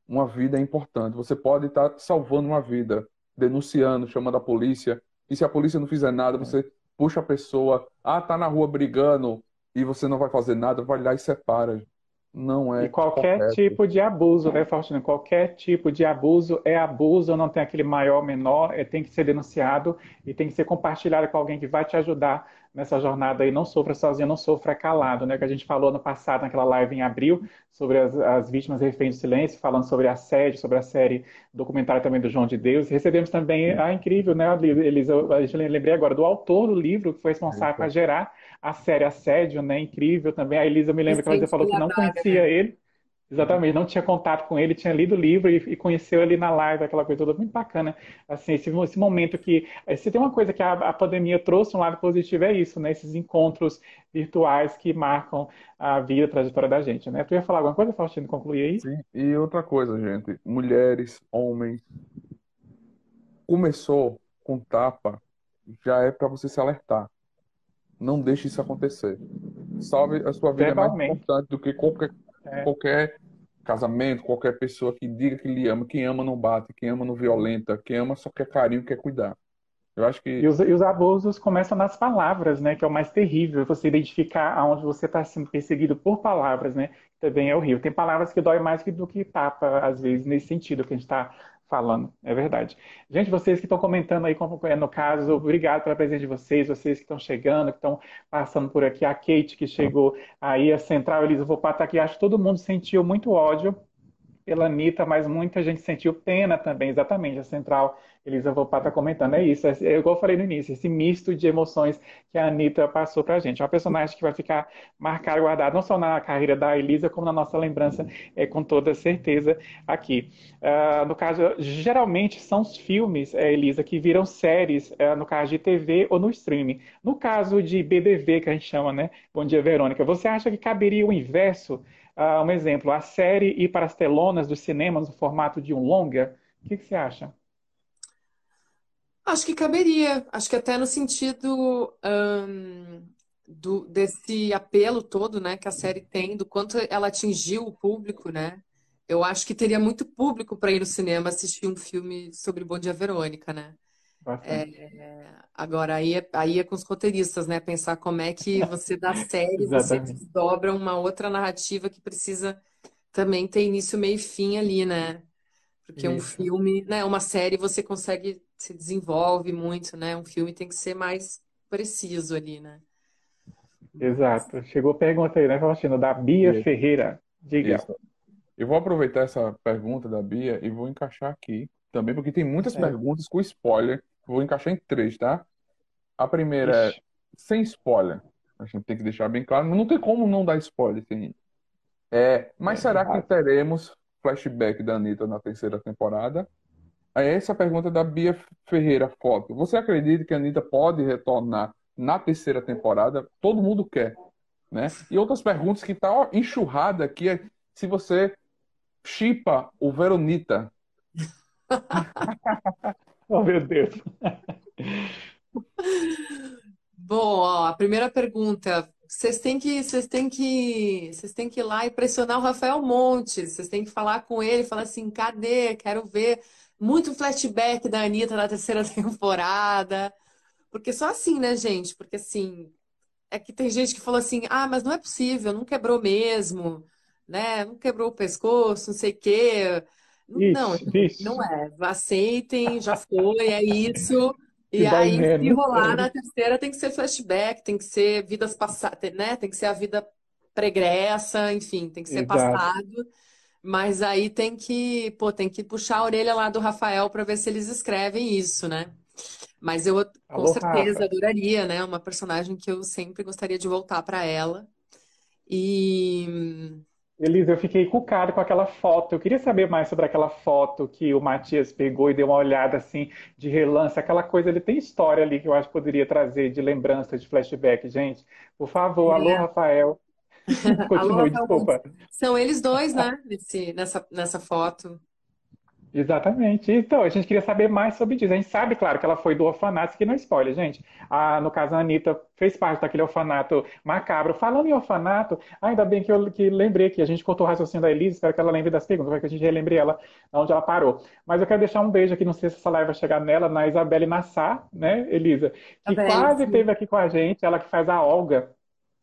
Uma vida é importante. Você pode estar tá salvando uma vida, denunciando, chamando a polícia. E se a polícia não fizer nada, você puxa a pessoa. Ah, tá na rua brigando e você não vai fazer nada, vai lá e separa. Não é. E qualquer correto. tipo de abuso, né, Faustino? Qualquer tipo de abuso é abuso, não tem aquele maior, menor, é, tem que ser denunciado e tem que ser compartilhado com alguém que vai te ajudar nessa jornada aí. Não sofra sozinho, não sofra calado, né? Que a gente falou no passado, naquela live em abril, sobre as, as vítimas reféns do silêncio, falando sobre assédio, sobre a série documentária também do João de Deus. Recebemos também a incrível, né, Elisa? A gente lembrei agora do autor do livro que foi responsável para gerar a série Assédio, né? Incrível também. A Elisa me lembra que ela falou que não conhecia né? ele. Exatamente, não tinha contato com ele, tinha lido o livro e, e, conheceu ele na live, aquela coisa toda muito bacana. Assim, esse, esse momento que. Se tem uma coisa que a, a, pandemia trouxe um lado positivo, é isso, né? Esses encontros virtuais que marcam a vida, a trajetória da gente, né? Tu ia falar alguma coisa, Faustino, concluir aí? Sim, e outra coisa, gente. Mulheres, homens. Começou com tapa, já é para você se alertar. Não deixe isso acontecer. Salve, a sua vida é mais importante do que qualquer, é. qualquer casamento, qualquer pessoa que diga que lhe ama. Quem ama não bate, quem ama não violenta, quem ama só quer carinho, quer cuidar. Eu acho que... E os, e os abusos começam nas palavras, né? Que é o mais terrível, você identificar aonde você está sendo perseguido por palavras, né? Também é horrível. Tem palavras que dói mais do que tapa, às vezes, nesse sentido que a gente está falando, é verdade. Gente, vocês que estão comentando aí, no caso, obrigado pela presença de vocês, vocês que estão chegando, que estão passando por aqui, a Kate que chegou aí, a Central, Elisa Vopata aqui, acho que todo mundo sentiu muito ódio pela Anitta, mas muita gente sentiu pena também, exatamente, a Central Elisa Vopá está comentando, é isso, é, é, igual eu falei no início, esse misto de emoções que a Anitta passou para a gente. É uma personagem que vai ficar marcada, guardada, não só na carreira da Elisa, como na nossa lembrança, é, com toda certeza, aqui. Uh, no caso, geralmente são os filmes, é, Elisa, que viram séries, é, no caso de TV ou no streaming. No caso de BBV, que a gente chama, né? Bom dia, Verônica, você acha que caberia o inverso? Uh, um exemplo, a série ir para as telonas dos cinemas no formato de um longa? O que, que você acha? Acho que caberia. Acho que até no sentido do, desse apelo todo, né, que a série tem, do quanto ela atingiu o público, né? Eu acho que teria muito público para ir no cinema assistir um filme sobre Bom Dia Verônica, né? É, agora, aí é, aí é com os roteiristas, né? Pensar como é que você dá série, você desdobra uma outra narrativa que precisa também ter início, meio e fim ali, né? Porque um filme, né, uma série você consegue se desenvolve muito, né? Um filme tem que ser mais preciso ali, né? Exato. Chegou a pergunta aí, né, Faustino, da Bia Isso. Ferreira. Diga. Isso. Eu vou aproveitar essa pergunta da Bia e vou encaixar aqui também, porque tem muitas é. perguntas com spoiler. Vou encaixar em três, tá? A primeira Ixi. é sem spoiler. A gente tem que deixar bem claro. Não tem como não dar spoiler, tem. É, mas é, será que teremos flashback da Anitta na terceira temporada? Essa é pergunta da Bia Ferreira Foto. Você acredita que a Anitta pode retornar na terceira temporada? Todo mundo quer. Né? E outras perguntas que tá enxurrada aqui é se você chipa o Veronita. *laughs* *laughs* oh, meu Deus. Bom, ó, a primeira pergunta. Vocês têm que, vocês têm que, vocês têm que ir lá e pressionar o Rafael Montes. Vocês têm que falar com ele, falar assim, cadê? Quero ver muito flashback da Anitta na terceira *laughs* temporada. Porque só assim, né, gente? Porque assim, é que tem gente que falou assim: ah, mas não é possível, não quebrou mesmo, né? Não quebrou o pescoço, não sei o quê. Não, não é. Aceitem, já foi, é isso. E aí, se rolar na terceira, tem que ser flashback, tem que ser vidas passadas, né? Tem que ser a vida pregressa, enfim, tem que ser Exato. passado. Mas aí tem que, pô, tem que puxar a orelha lá do Rafael para ver se eles escrevem isso, né? Mas eu com Alô, certeza Rafa. adoraria, né? Uma personagem que eu sempre gostaria de voltar para ela. E Elisa, eu fiquei cucado com aquela foto. Eu queria saber mais sobre aquela foto que o Matias pegou e deu uma olhada assim de relance. Aquela coisa, ele tem história ali que eu acho que poderia trazer de lembrança, de flashback, gente. Por favor, é. *laughs* alô, Rafael. Continue, desculpa. São eles dois, né? Nesse, nessa, nessa foto. Exatamente. Então, a gente queria saber mais sobre isso. A gente sabe, claro, que ela foi do orfanato, isso aqui não é spoiler, gente. A, no caso, a Anitta fez parte daquele orfanato macabro. Falando em orfanato, ainda bem que eu que lembrei que a gente cortou o raciocínio da Elisa, espero que ela lembre das perguntas, para que a gente relembre ela onde ela parou. Mas eu quero deixar um beijo aqui, não sei se essa live vai chegar nela, na Isabelle Nassar, né, Elisa? Que quase esteve aqui com a gente, ela que faz a Olga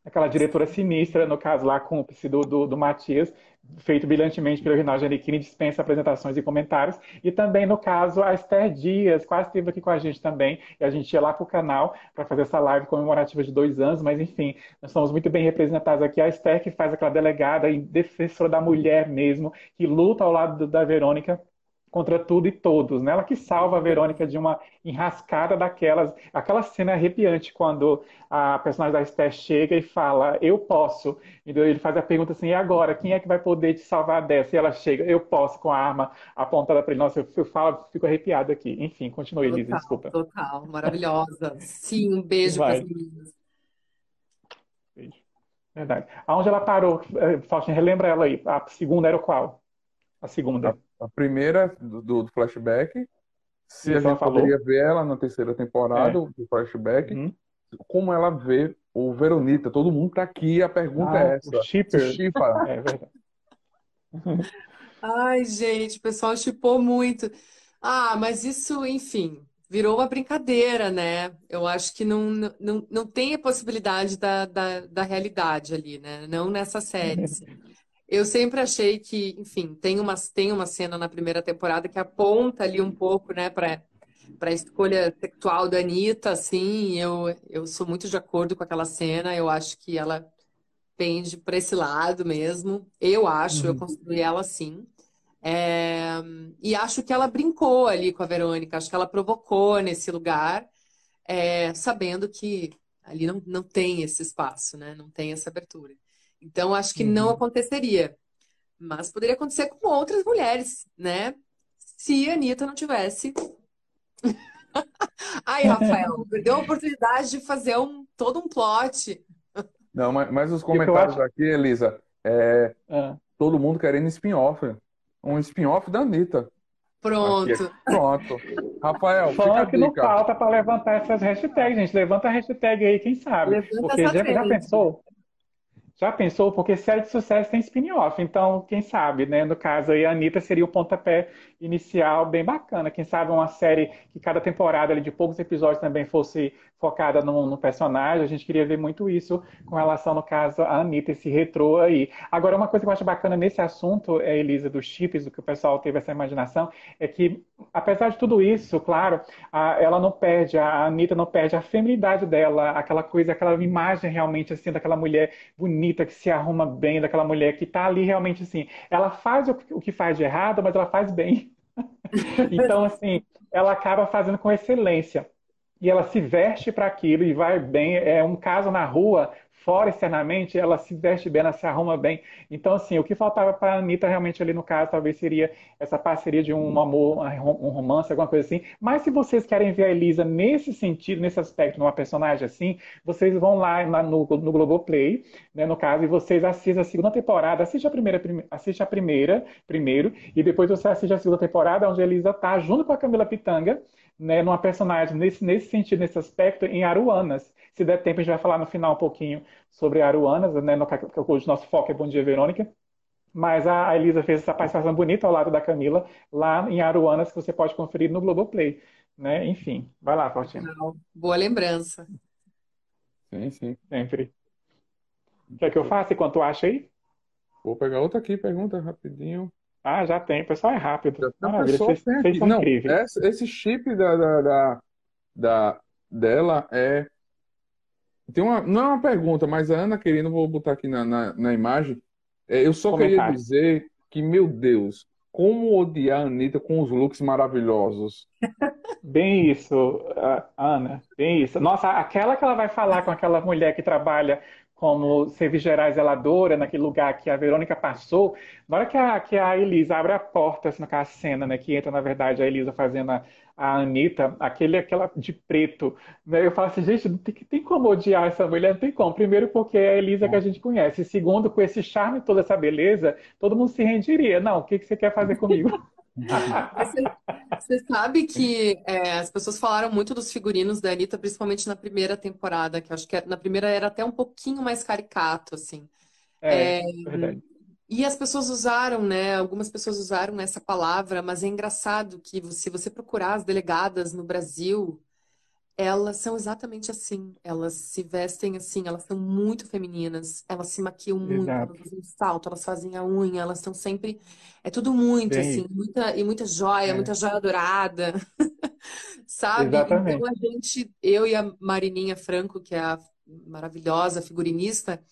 aquela diretora sinistra, no caso lá, cúmplice do, do, do Matias, feito brilhantemente pelo Rinaldo Giannichini, dispensa apresentações e comentários. E também, no caso, a Esther Dias, quase esteve aqui com a gente também, e a gente ia lá para o canal para fazer essa live comemorativa de dois anos, mas enfim, nós estamos muito bem representados aqui. A Esther, que faz aquela delegada e defensora da mulher mesmo, que luta ao lado da Verônica contra tudo e todos, né? Ela que salva a Verônica de uma enrascada daquelas, aquela cena arrepiante quando a personagem da Esther chega e fala, eu posso. E ele faz a pergunta assim, e agora, quem é que vai poder te salvar dessa? E ela chega, eu posso, com a arma apontada para ele. Nossa, eu, eu falo, fico arrepiado aqui. Enfim, continue, Elisa, desculpa. Total, maravilhosa. Sim, um beijo para as meninas. Beijo. Verdade. Aonde ela parou, eh, Faustinho, relembra ela aí. A segunda era qual? A segunda. A primeira do, do flashback, se a gente falou. poderia ver ela na terceira temporada, é. do flashback, uhum. como ela vê o Veronita. Todo mundo tá aqui, a pergunta ah, é essa. O shipper. *laughs* É verdade. Ai, gente, o pessoal chipou muito. Ah, mas isso, enfim, virou uma brincadeira, né? Eu acho que não, não, não tem a possibilidade da, da, da realidade ali, né? Não nessa série. *laughs* Assim. Eu sempre achei que, enfim, tem uma, tem uma cena na primeira temporada que aponta ali um pouco, né, para para a escolha sexual da Anitta, assim, eu, eu sou muito de acordo com aquela cena, eu acho que ela pende para esse lado mesmo. Eu acho, uhum. eu construí ela assim. É, e acho que ela brincou ali com a Verônica, acho que ela provocou nesse lugar, é, sabendo que ali não, não tem esse espaço, né? Não tem essa abertura. Então, acho que uhum. não aconteceria. Mas poderia acontecer com outras mulheres, né? Se a Anitta não tivesse. *laughs* Ai, Rafael, *laughs* perdeu a oportunidade de fazer um, todo um plot. Não, mas, mas os comentários aqui, Elisa, é, é. todo mundo querendo spin-off um spin-off da Anitta. Pronto. Aqui. Pronto. Rafael, Falando que não falta para levantar essas hashtags, gente. Levanta a hashtag aí, quem sabe. Levanta Porque já, já pensou? Já pensou? Porque série de sucesso tem spin-off, então quem sabe, né? No caso aí, a Anitta seria o pontapé inicial bem bacana. Quem sabe uma série que cada temporada ali, de poucos episódios também fosse focada no, no, personagem. A gente queria ver muito isso com relação, no caso, a Anitta, esse retrô aí. Agora, uma coisa que eu acho bacana nesse assunto, é, Elisa, dos chips, do que o pessoal teve essa imaginação, é que, apesar de tudo isso, claro, a, ela não perde, a Anitta não perde a feminilidade dela, aquela coisa, aquela imagem realmente, assim, daquela mulher bonita que se arruma bem, daquela mulher que tá ali realmente, assim, ela faz o, o que faz de errado, mas ela faz bem. *laughs* então, assim, ela acaba fazendo com excelência e ela se veste para aquilo e vai bem. É um caso na rua, fora externamente, ela se veste bem, ela se arruma bem. Então, assim, o que faltava para a Anitta realmente ali no caso, talvez seria essa parceria de um amor, um romance, alguma coisa assim. Mas se vocês querem ver a Elisa nesse sentido, nesse aspecto, numa personagem assim, vocês vão lá no, no Globoplay, né, no caso, e vocês assistem a segunda temporada, assiste a primeira, assiste a primeira primeiro, e depois você assiste a segunda temporada, onde a Elisa tá junto com a Camila Pitanga, né, numa personagem nesse, nesse sentido, nesse aspecto, em Aruanas. Se der tempo, a gente vai falar no final um pouquinho sobre Aruanas, né, no, que hoje nosso foco é Bom Dia Verônica. Mas a Elisa fez essa participação bonita ao lado da Camila, lá em Aruanas, que você pode conferir no Globoplay. Né? Enfim, vai lá, Fortina. Boa lembrança. Sim, sim. Sempre. Quer que eu faça enquanto acha aí? Vou pegar outra aqui, pergunta rapidinho. Ah, já tem. O pessoal é rápido. Maravilha, vocês, vocês são Não, incríveis. Esse, esse chip da, da, da, da, dela é. Tem uma, não é uma pergunta, mas a Ana querendo, vou botar aqui na, na, na imagem. É, eu só Comentário. queria dizer que, meu Deus, como odiar a Anitta com os looks maravilhosos. *laughs* Bem isso, Ana, bem isso. Nossa, aquela que ela vai falar com aquela mulher que trabalha como servigeira zeladora, naquele lugar que a Verônica passou, na hora que a, que a Elisa abre a porta, assim, naquela cena, né, que entra, na verdade, a Elisa fazendo a, a Anitta, aquele, aquela de preto, né, eu falo assim, gente, não tem, tem como odiar essa mulher, não tem como. Primeiro porque é a Elisa que a gente conhece, segundo, com esse charme toda essa beleza, todo mundo se rendiria. Não, o que, que você quer fazer comigo? *laughs* Você, você, sabe que é, as pessoas falaram muito dos figurinos da Anitta, principalmente na primeira temporada, que acho que na primeira era até um pouquinho mais caricato, assim. É, é, verdade. E as pessoas usaram, né? Algumas pessoas usaram essa palavra, mas é engraçado que se você procurar as delegadas no Brasil, elas são exatamente assim. Elas se vestem assim, elas são muito femininas, elas se maquiam muito, elas fazem salto, elas fazem a unha, elas estão sempre. É tudo muito, Bem, assim, muita, e muita joia, é. muita joia dourada. *laughs* Sabe? Exatamente. Então a gente, eu e a Marininha Franco, que é a maravilhosa figurinista,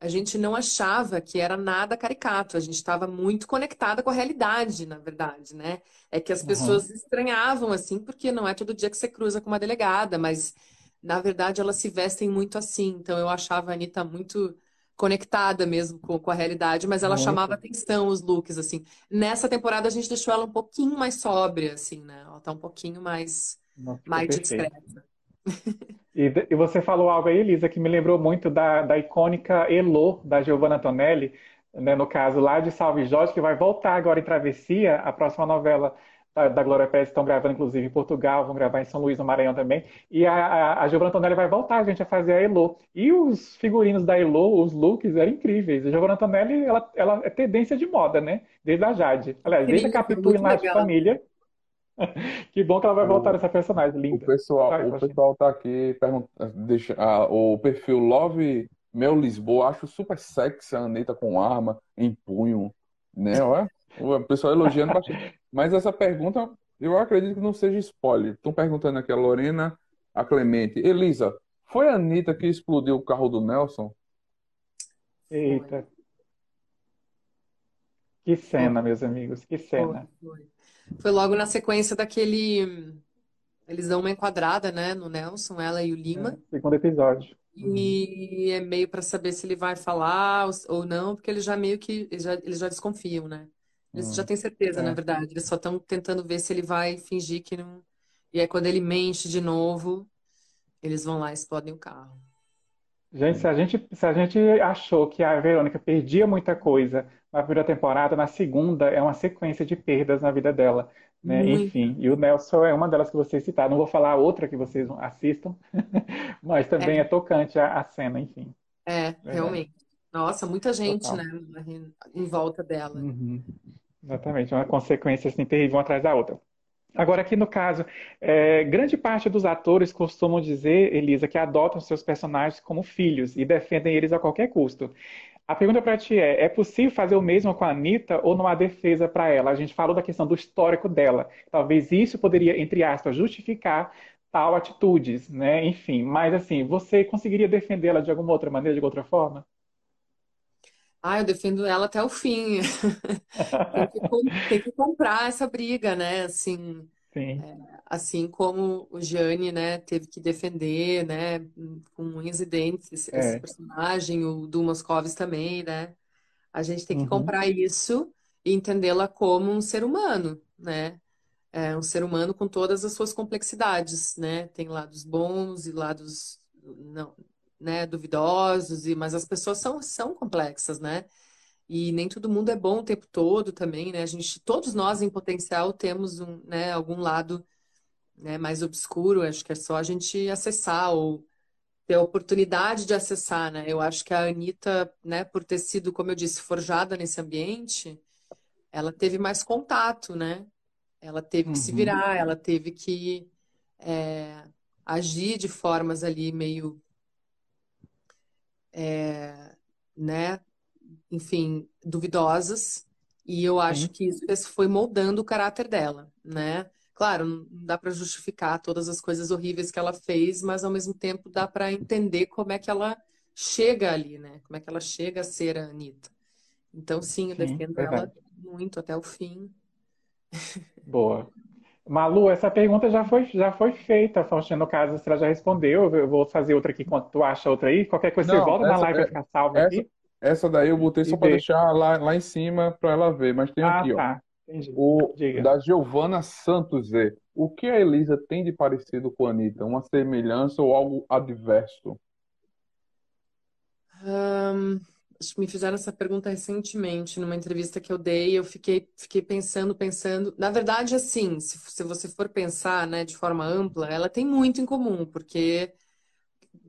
a gente não achava que era nada caricato, a gente estava muito conectada com a realidade, na verdade, né? É que as pessoas uhum. estranhavam, assim, porque não é todo dia que você cruza com uma delegada, mas na verdade elas se vestem muito assim. Então eu achava a Anitta muito conectada mesmo com, com a realidade, mas ela muito. chamava atenção os looks, assim. Nessa temporada a gente deixou ela um pouquinho mais sóbria, assim, né? Ela tá um pouquinho mais, Nossa, mais discreta. *laughs* E, e, você falou algo aí, Elisa, que me lembrou muito da, da icônica Elo, da Giovanna Antonelli, né, no caso lá de Salve Jorge, que vai voltar agora em Travessia, a próxima novela da, da Glória Pérez, estão gravando inclusive em Portugal, vão gravar em São Luís, no Maranhão também. E a, a, a Giovanna Antonelli vai voltar, a gente, a fazer a Elo. E os figurinos da Elo, os looks, eram incríveis. A Giovanna Antonelli, ela, ela é tendência de moda, né? Desde a Jade. Aliás, desde a Capitu e Nath Família *laughs* que bom que ela vai voltar essa personagem linda. O pessoal, Vai, o pessoal tá aqui perguntando, deixa, ah, o perfil Love Mel Lisboa, acho super sexy a Anitta com arma em punho, né? Olha, o pessoal elogiando bastante. *laughs* Mas essa pergunta, eu acredito que não seja spoiler. Estão perguntando aqui a Lorena, a Clemente. Elisa, foi a Anitta que explodiu o carro do Nelson? Eita. Que cena, meus amigos, que cena. Foi, foi. Foi logo na sequência daquele. Eles dão uma enquadrada, né, no Nelson, ela e o Lima. É, segundo episódio. E é meio para saber se ele vai falar ou não, porque eles já meio que eles já, eles já desconfiam, né? Eles já têm certeza, É. na verdade. Eles só estão tentando ver se ele vai fingir que não. E aí, quando ele mente de novo, eles vão lá e explodem o carro. Gente, se a gente, se a gente achou que a Verônica perdia muita coisa na primeira temporada, na segunda é uma sequência de perdas na vida dela, né? Enfim, e o Nelson é uma delas que vocês citaram. Não vou falar outra que vocês assistam, *laughs* mas também é, tocante a, a cena, enfim. É, realmente. Nossa, muita gente, Total. né, em volta dela. Uhum. Exatamente, uma consequência assim terrível uma atrás da outra. Agora, aqui no caso, é, grande parte dos atores costumam dizer, Elisa, que adotam seus personagens como filhos e defendem eles a qualquer custo. A pergunta para ti é: é possível fazer o mesmo com a Anitta ou não há defesa para ela? A gente falou da questão do histórico dela. Talvez isso poderia, entre aspas, justificar tal atitudes, né? Enfim, mas assim, você conseguiria defendê-la de alguma outra maneira, de outra forma? Ah, eu defendo ela até o fim. *laughs* Tem que, tem que comprar essa briga, né? Assim, Sim. assim como o Gianni, né, teve que defender, né, com unhas e dentes esse, esse É. personagem, o Du Moscovis também, né? A gente tem que Uhum. comprar isso e entendê-la como um ser humano, né? É um ser humano com todas as suas complexidades, né? Tem lados bons e lados não, né, duvidosos, e, mas as pessoas são, são complexas, né? E nem todo mundo é bom o tempo todo também, né? A gente, todos nós em potencial temos um, né, algum lado, né, mais obscuro, acho que é só a gente acessar ou ter a oportunidade de acessar, né? Eu acho que a Anitta, né, por ter sido, como eu disse, forjada nesse ambiente, ela teve mais contato, né? Ela teve que se Uhum. virar, ela teve que é, agir de formas ali meio, é, né? Enfim, duvidosas. E eu acho Sim. que isso foi moldando o caráter dela, né? Claro, não dá para justificar todas as coisas horríveis que ela fez, mas ao mesmo tempo dá para entender como é que ela chega ali, né? Como é que ela chega a ser a Anitta. Então, sim, eu Sim, defendo ela muito até o fim. Boa. Malu, essa pergunta já foi, já foi feita, Faustino, no caso, se ela já respondeu, eu vou fazer outra aqui enquanto tu acha outra aí. Qualquer coisa, você Não, volta na essa- live, vai é- ficar salva essa- aqui. Essa daí eu botei só para deixar lá, lá em cima para ela ver, mas tem Ah, aqui, ó. tá. Entendi. O Diga. da Giovana Santos Z. O que a Elisa tem de parecido com a Anitta? Uma semelhança ou algo adverso? Ahn, acho que me fizeram essa pergunta recentemente numa entrevista que eu dei. Eu fiquei, fiquei pensando, pensando. Na verdade, assim, se, se você for pensar, né, de forma ampla, ela tem muito em comum, porque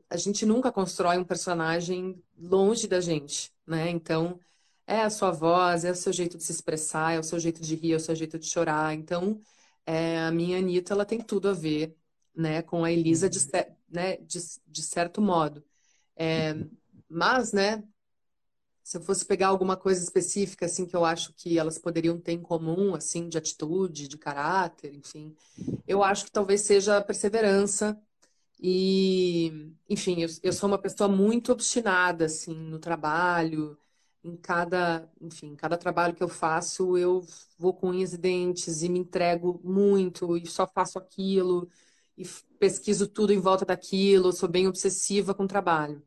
a gente nunca constrói um personagem longe da gente, né? Então, é a sua voz, é o seu jeito de se expressar, é o seu jeito de rir, é o seu jeito de chorar. Então, é, a minha Anitta, ela tem tudo a ver, né, com a Elisa de, cer- né, de, de certo modo. É, mas, né, se eu fosse pegar alguma coisa específica, assim, que eu acho que elas poderiam ter em comum, assim, de atitude, de caráter, enfim, eu acho que talvez seja a perseverança e, enfim, eu, eu sou uma pessoa muito obstinada, assim, no trabalho, em cada, enfim, cada trabalho que eu faço, eu vou com unhas e dentes e me entrego muito e só faço aquilo e pesquiso tudo em volta daquilo, sou bem obsessiva com o trabalho.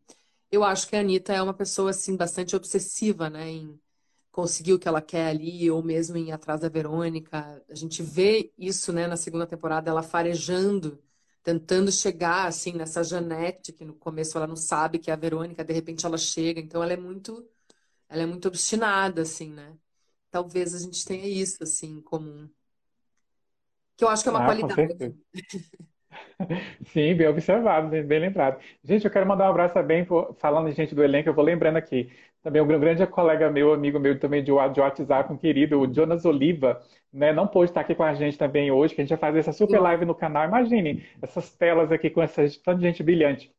Eu acho que a Anitta é uma pessoa, assim, bastante obsessiva, né, em conseguir o que ela quer ali, ou mesmo em atrás da Verônica. A gente vê isso, né, na segunda temporada, ela farejando, tentando chegar, assim, nessa Janete, que no começo ela não sabe que é a Verônica, de repente ela chega. Então ela é muito, ela é muito obstinada, assim, né? Talvez a gente tenha isso, assim, em comum. Que eu acho que é uma Ah, qualidade. *laughs* *laughs* Sim, bem observado, bem, bem lembrado. Gente, eu quero mandar um abraço também, por- falando de gente do elenco, eu vou lembrando aqui. Também um grande colega meu, amigo meu também de WhatsApp, um querido, o Jonas Oliva, né? Não pôde estar aqui com a gente também hoje, que a gente vai fazer essa super live no canal. Imagine essas telas aqui com essa tanta gente brilhante.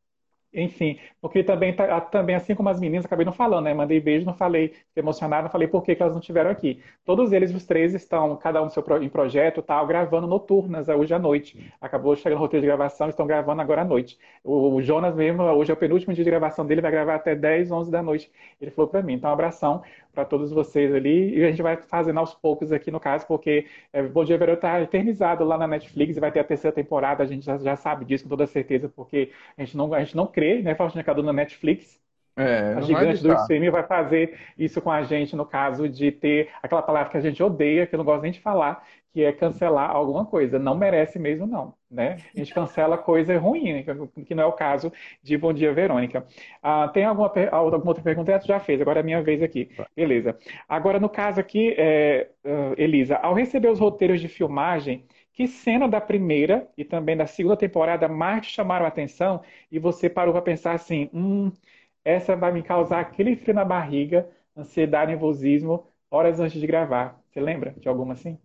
Enfim, porque também, tá, também, assim como as meninas, acabei não falando, né? Mandei beijo, não falei, emocionado, não falei por que, que elas não estiveram aqui. Todos eles, os três, estão, cada um seu, em projeto, tal, gravando noturnas hoje à noite. Acabou chegando o roteiro de gravação, estão gravando agora à noite. O, o Jonas mesmo, hoje é o penúltimo dia de gravação dele, vai gravar até 10, 11 da noite. Ele falou para mim. Então, um abração para todos vocês ali. E a gente vai fazendo aos poucos aqui no caso, porque é, Bom Dia Verão está eternizado lá na Netflix e vai ter a terceira temporada. A gente já, já sabe disso com toda certeza, porque a gente não, a gente não crê, né, Faustina Cadu na Netflix. É, a gigante do streaming vai fazer isso com a gente, no caso de ter aquela palavra que a gente odeia, que eu não gosto nem de falar, que é cancelar alguma coisa. Não merece mesmo, não. Né? A gente cancela coisa ruim, que não é o caso de Bom Dia, Verônica. Ah, tem alguma, alguma outra pergunta? Já fez, agora é a minha vez aqui. Beleza. Agora, no caso aqui, é, uh, Elisa, ao receber os roteiros de filmagem, que cena da primeira e também da segunda temporada mais te chamaram a atenção e você parou para pensar assim, hum, essa vai me causar aquele frio na barriga, ansiedade, nervosismo, horas antes de gravar. Você lembra de alguma assim?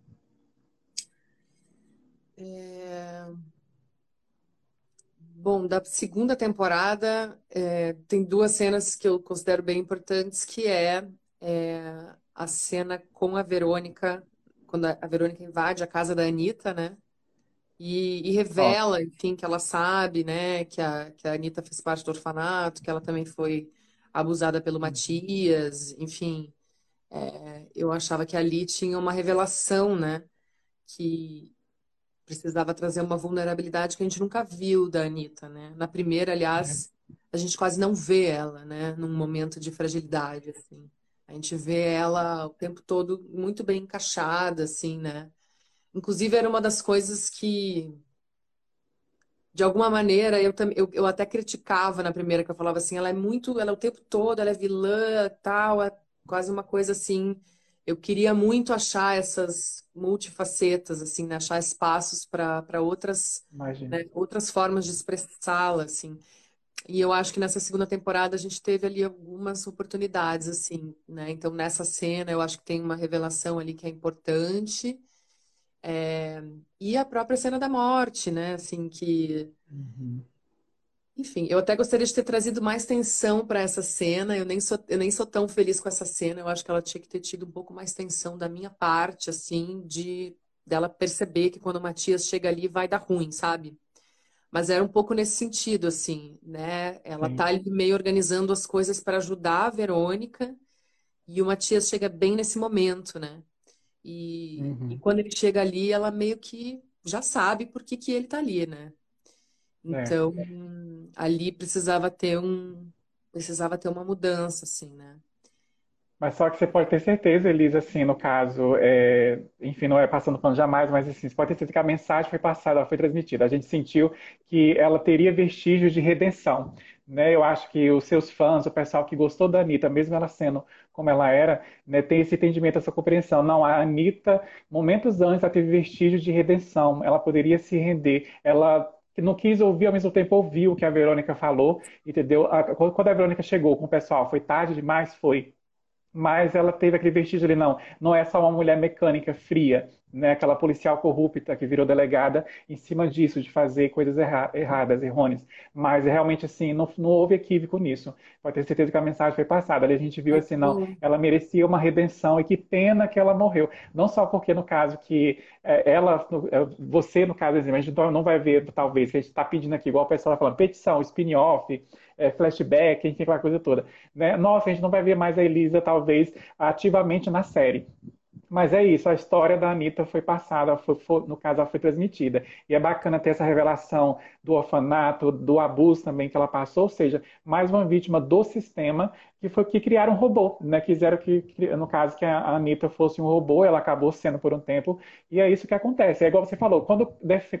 É... Bom, da segunda temporada é, tem duas cenas que eu considero bem importantes, que é, é, a cena com a Verônica, quando a Verônica invade a casa da Anitta, né? E, e revela, enfim, que ela sabe, né, que a, que a Anitta fez parte do orfanato, que ela também foi abusada pelo Matias, enfim. É, eu achava que ali tinha uma revelação, né? Que, precisava trazer uma vulnerabilidade que a gente nunca viu da Anitta, né? Na primeira, aliás, a gente quase não vê ela, né? Num momento de fragilidade, assim. A gente vê ela o tempo todo muito bem encaixada, assim, né? Inclusive, era uma das coisas que, de alguma maneira, eu, eu, eu até criticava na primeira, que eu falava assim, ela é muito, ela é o tempo todo, ela é vilã, tal, é quase uma coisa assim eu queria muito achar essas multifacetas, assim, né? achar espaços para outras, né? outras formas de expressá-la, assim. E eu acho que nessa segunda temporada a gente teve ali algumas oportunidades, assim, né? Então, nessa cena, eu acho que tem uma revelação ali que é importante. É... E a própria cena da morte, né? Assim, que... Uhum. Enfim, eu até gostaria de ter trazido mais tensão para essa cena. Eu nem, sou, eu nem sou tão feliz com essa cena. Eu acho que ela tinha que ter tido um pouco mais tensão da minha parte, assim, de dela perceber que quando o Matias chega ali vai dar ruim, sabe? Mas era um pouco nesse sentido, assim, né? Ela Sim. tá ali meio organizando as coisas para ajudar a Verônica e o Matias chega bem nesse momento, né? E, uhum. e quando ele chega ali, ela meio que já sabe por que, que ele tá ali, né? É. Então, é. ali precisava ter um precisava ter uma mudança, assim, né? Mas só que você pode ter certeza, Elisa, assim, no caso, é, enfim, não é passando pano jamais, mas assim, você pode ter certeza que a mensagem foi passada, ela foi transmitida. A gente sentiu que ela teria vestígios de redenção. Né? Eu acho que os seus fãs, o pessoal que gostou da Anitta, mesmo ela sendo como ela era, né, tem esse entendimento, essa compreensão. Não, a Anitta, momentos antes, ela teve vestígios de redenção, ela poderia se render, ela não quis ouvir, ao mesmo tempo ouviu o que a Verônica falou, entendeu? Quando a Verônica chegou com o pessoal, foi tarde demais? Foi. Mas ela teve aquele vestígio ali, não, não é só uma mulher mecânica fria, né, aquela policial corrupta que virou delegada em cima disso, de fazer coisas erra erradas, errôneas. Mas realmente, assim, não, não houve equívoco nisso. Pode ter certeza que a mensagem foi passada. Ali a gente viu assim, não, ela merecia uma redenção e que pena que ela morreu. Não só porque, no caso, que é, ela, é, você, no caso, a gente não vai ver, talvez, que a gente está pedindo aqui, igual o pessoal está falando, petição, spin-off, é, flashback, enfim, aquela coisa toda. Né? Nossa, a gente não vai ver mais a Elisa, talvez, ativamente na série. Mas é isso, a história da Anitta foi passada, foi, foi, no caso, ela foi transmitida. E é bacana ter essa revelação do orfanato, do abuso também que ela passou, ou seja, mais uma vítima do sistema que foi que criaram um robô, né? Quiseram que, no caso, que a Anitta fosse um robô, ela acabou sendo por um tempo, e é isso que acontece. É igual você falou, quando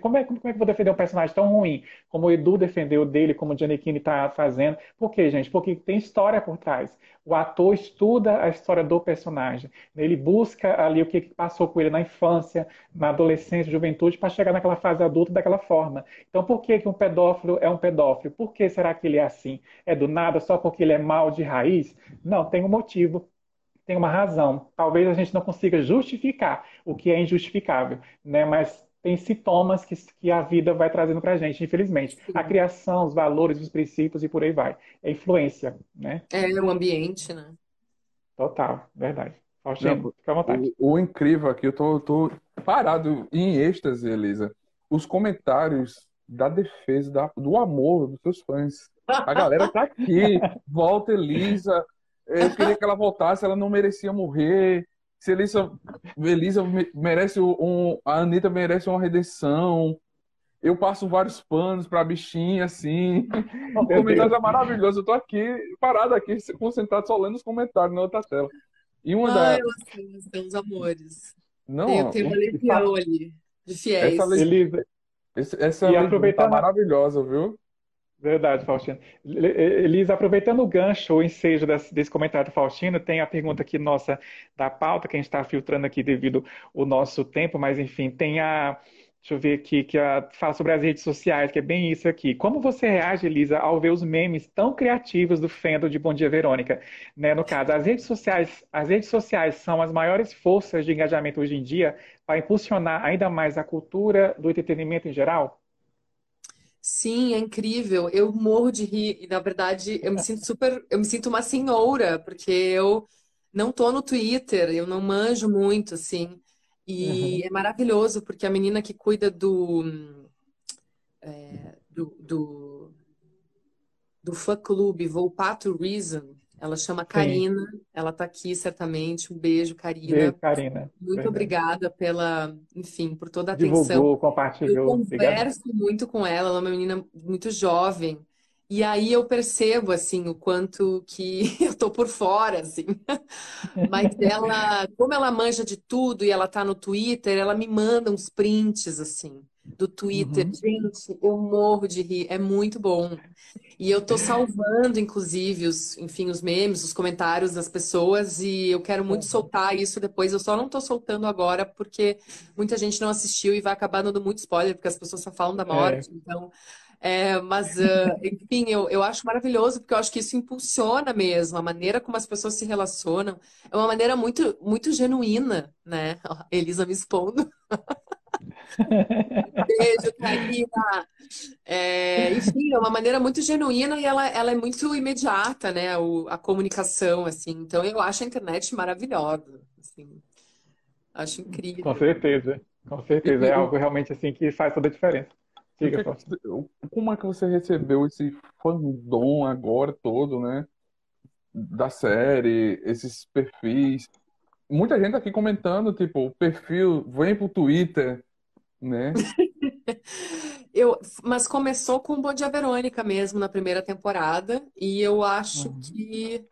como, é, como é que eu vou defender um personagem tão ruim como o Edu defendeu dele, como o Giannichini está fazendo? Por quê, gente? Porque tem história por trás. O ator estuda a história do personagem. Ele busca ali o que passou com ele na infância, na adolescência, juventude, para chegar naquela fase adulta daquela forma. Então, por que, que um pedófilo é um pedófilo? Por que será que ele é assim? É do nada só porque ele é mal de raiz? Não, tem um motivo, tem uma razão. Talvez a gente não consiga justificar o que é injustificável, né? Mas tem sintomas que, que a vida vai trazendo para a gente, infelizmente. Sim. A criação, os valores, os princípios e por aí vai. É influência, né? É o ambiente, né? Total, verdade. Faustino, fica à vontade. O, o, incrível aqui, eu tô, tô parado em êxtase, Elisa. Os comentários da defesa, da, do amor dos seus fãs. A galera tá aqui. *laughs* Volta, Elisa. Eu queria que ela voltasse, ela não merecia morrer. Se Elisa, Elisa merece um. A Anitta merece uma redenção. Eu passo vários panos pra bichinha, assim. *laughs* O comentário é maravilhoso. Eu tô aqui, parado aqui, concentrado, só lendo os comentários na outra tela. E uma ah, da... eu sei, meus amores. Não, tem, tem uma legião ali, de fiéis. Essa, Elisa, essa e aproveitando... tá maravilhosa, viu? Verdade, Faustino. Elisa, aproveitando o gancho, o ensejo desse, desse, comentário do Faustino, tem a pergunta aqui nossa da pauta, que a gente está filtrando aqui devido ao nosso tempo, mas enfim, tem a. Deixa eu ver aqui, que a, fala sobre as redes sociais, que é bem isso aqui. Como você reage, Elisa, ao ver os memes tão criativos do fandom de Bom Dia Verônica? Né, no caso, as redes sociais, as redes sociais são as maiores forças de engajamento hoje em dia para impulsionar ainda mais a cultura do entretenimento em geral? Sim, é incrível. Eu morro de rir e na verdade eu me sinto super, eu me sinto uma senhora, porque eu não tô no Twitter, eu não manjo muito assim. E uhum. é maravilhoso porque a menina que cuida do é, do, do, do fã clube Volpato Reason, ela chama Karina, Sim. ela está aqui certamente. Um beijo, Karina. Beijo, Karina. Muito Verdade. obrigada pela, enfim, por toda a Divulgou, atenção. compartilhou. Eu converso Obrigado. muito com ela, ela é uma menina muito jovem. E aí eu percebo, assim, o quanto que *laughs* eu tô por fora, assim. Mas ela, como ela manja de tudo e ela tá no Twitter, ela me manda uns prints, assim, do Twitter. Uhum. Gente, eu morro de rir, é muito bom. E eu tô salvando, inclusive, os, enfim, os memes, os comentários das pessoas, e eu quero muito uhum. soltar isso depois. Eu só não tô soltando agora porque muita gente não assistiu e vai acabar dando muito spoiler, porque as pessoas só falam da morte. É. Então, é, mas, uh, enfim, eu, eu acho maravilhoso, porque eu acho que isso impulsiona mesmo a maneira como as pessoas se relacionam. É uma maneira muito, muito genuína, né? *laughs* Elisa me expondo. *laughs* Beijo, Karina. É, enfim, é uma maneira muito genuína e ela, ela é muito imediata, né? O, a comunicação, assim. Então, eu acho a internet maravilhosa. Assim. Acho incrível. Com certeza, com certeza. É algo realmente assim que faz toda a diferença. Diga, como é que você recebeu esse fandom agora todo, né? Da série, esses perfis. Muita gente aqui comentando, tipo, o perfil vem pro Twitter, né? *laughs* Eu, mas começou com o Bom Dia Verônica mesmo na primeira temporada, e eu acho uhum. que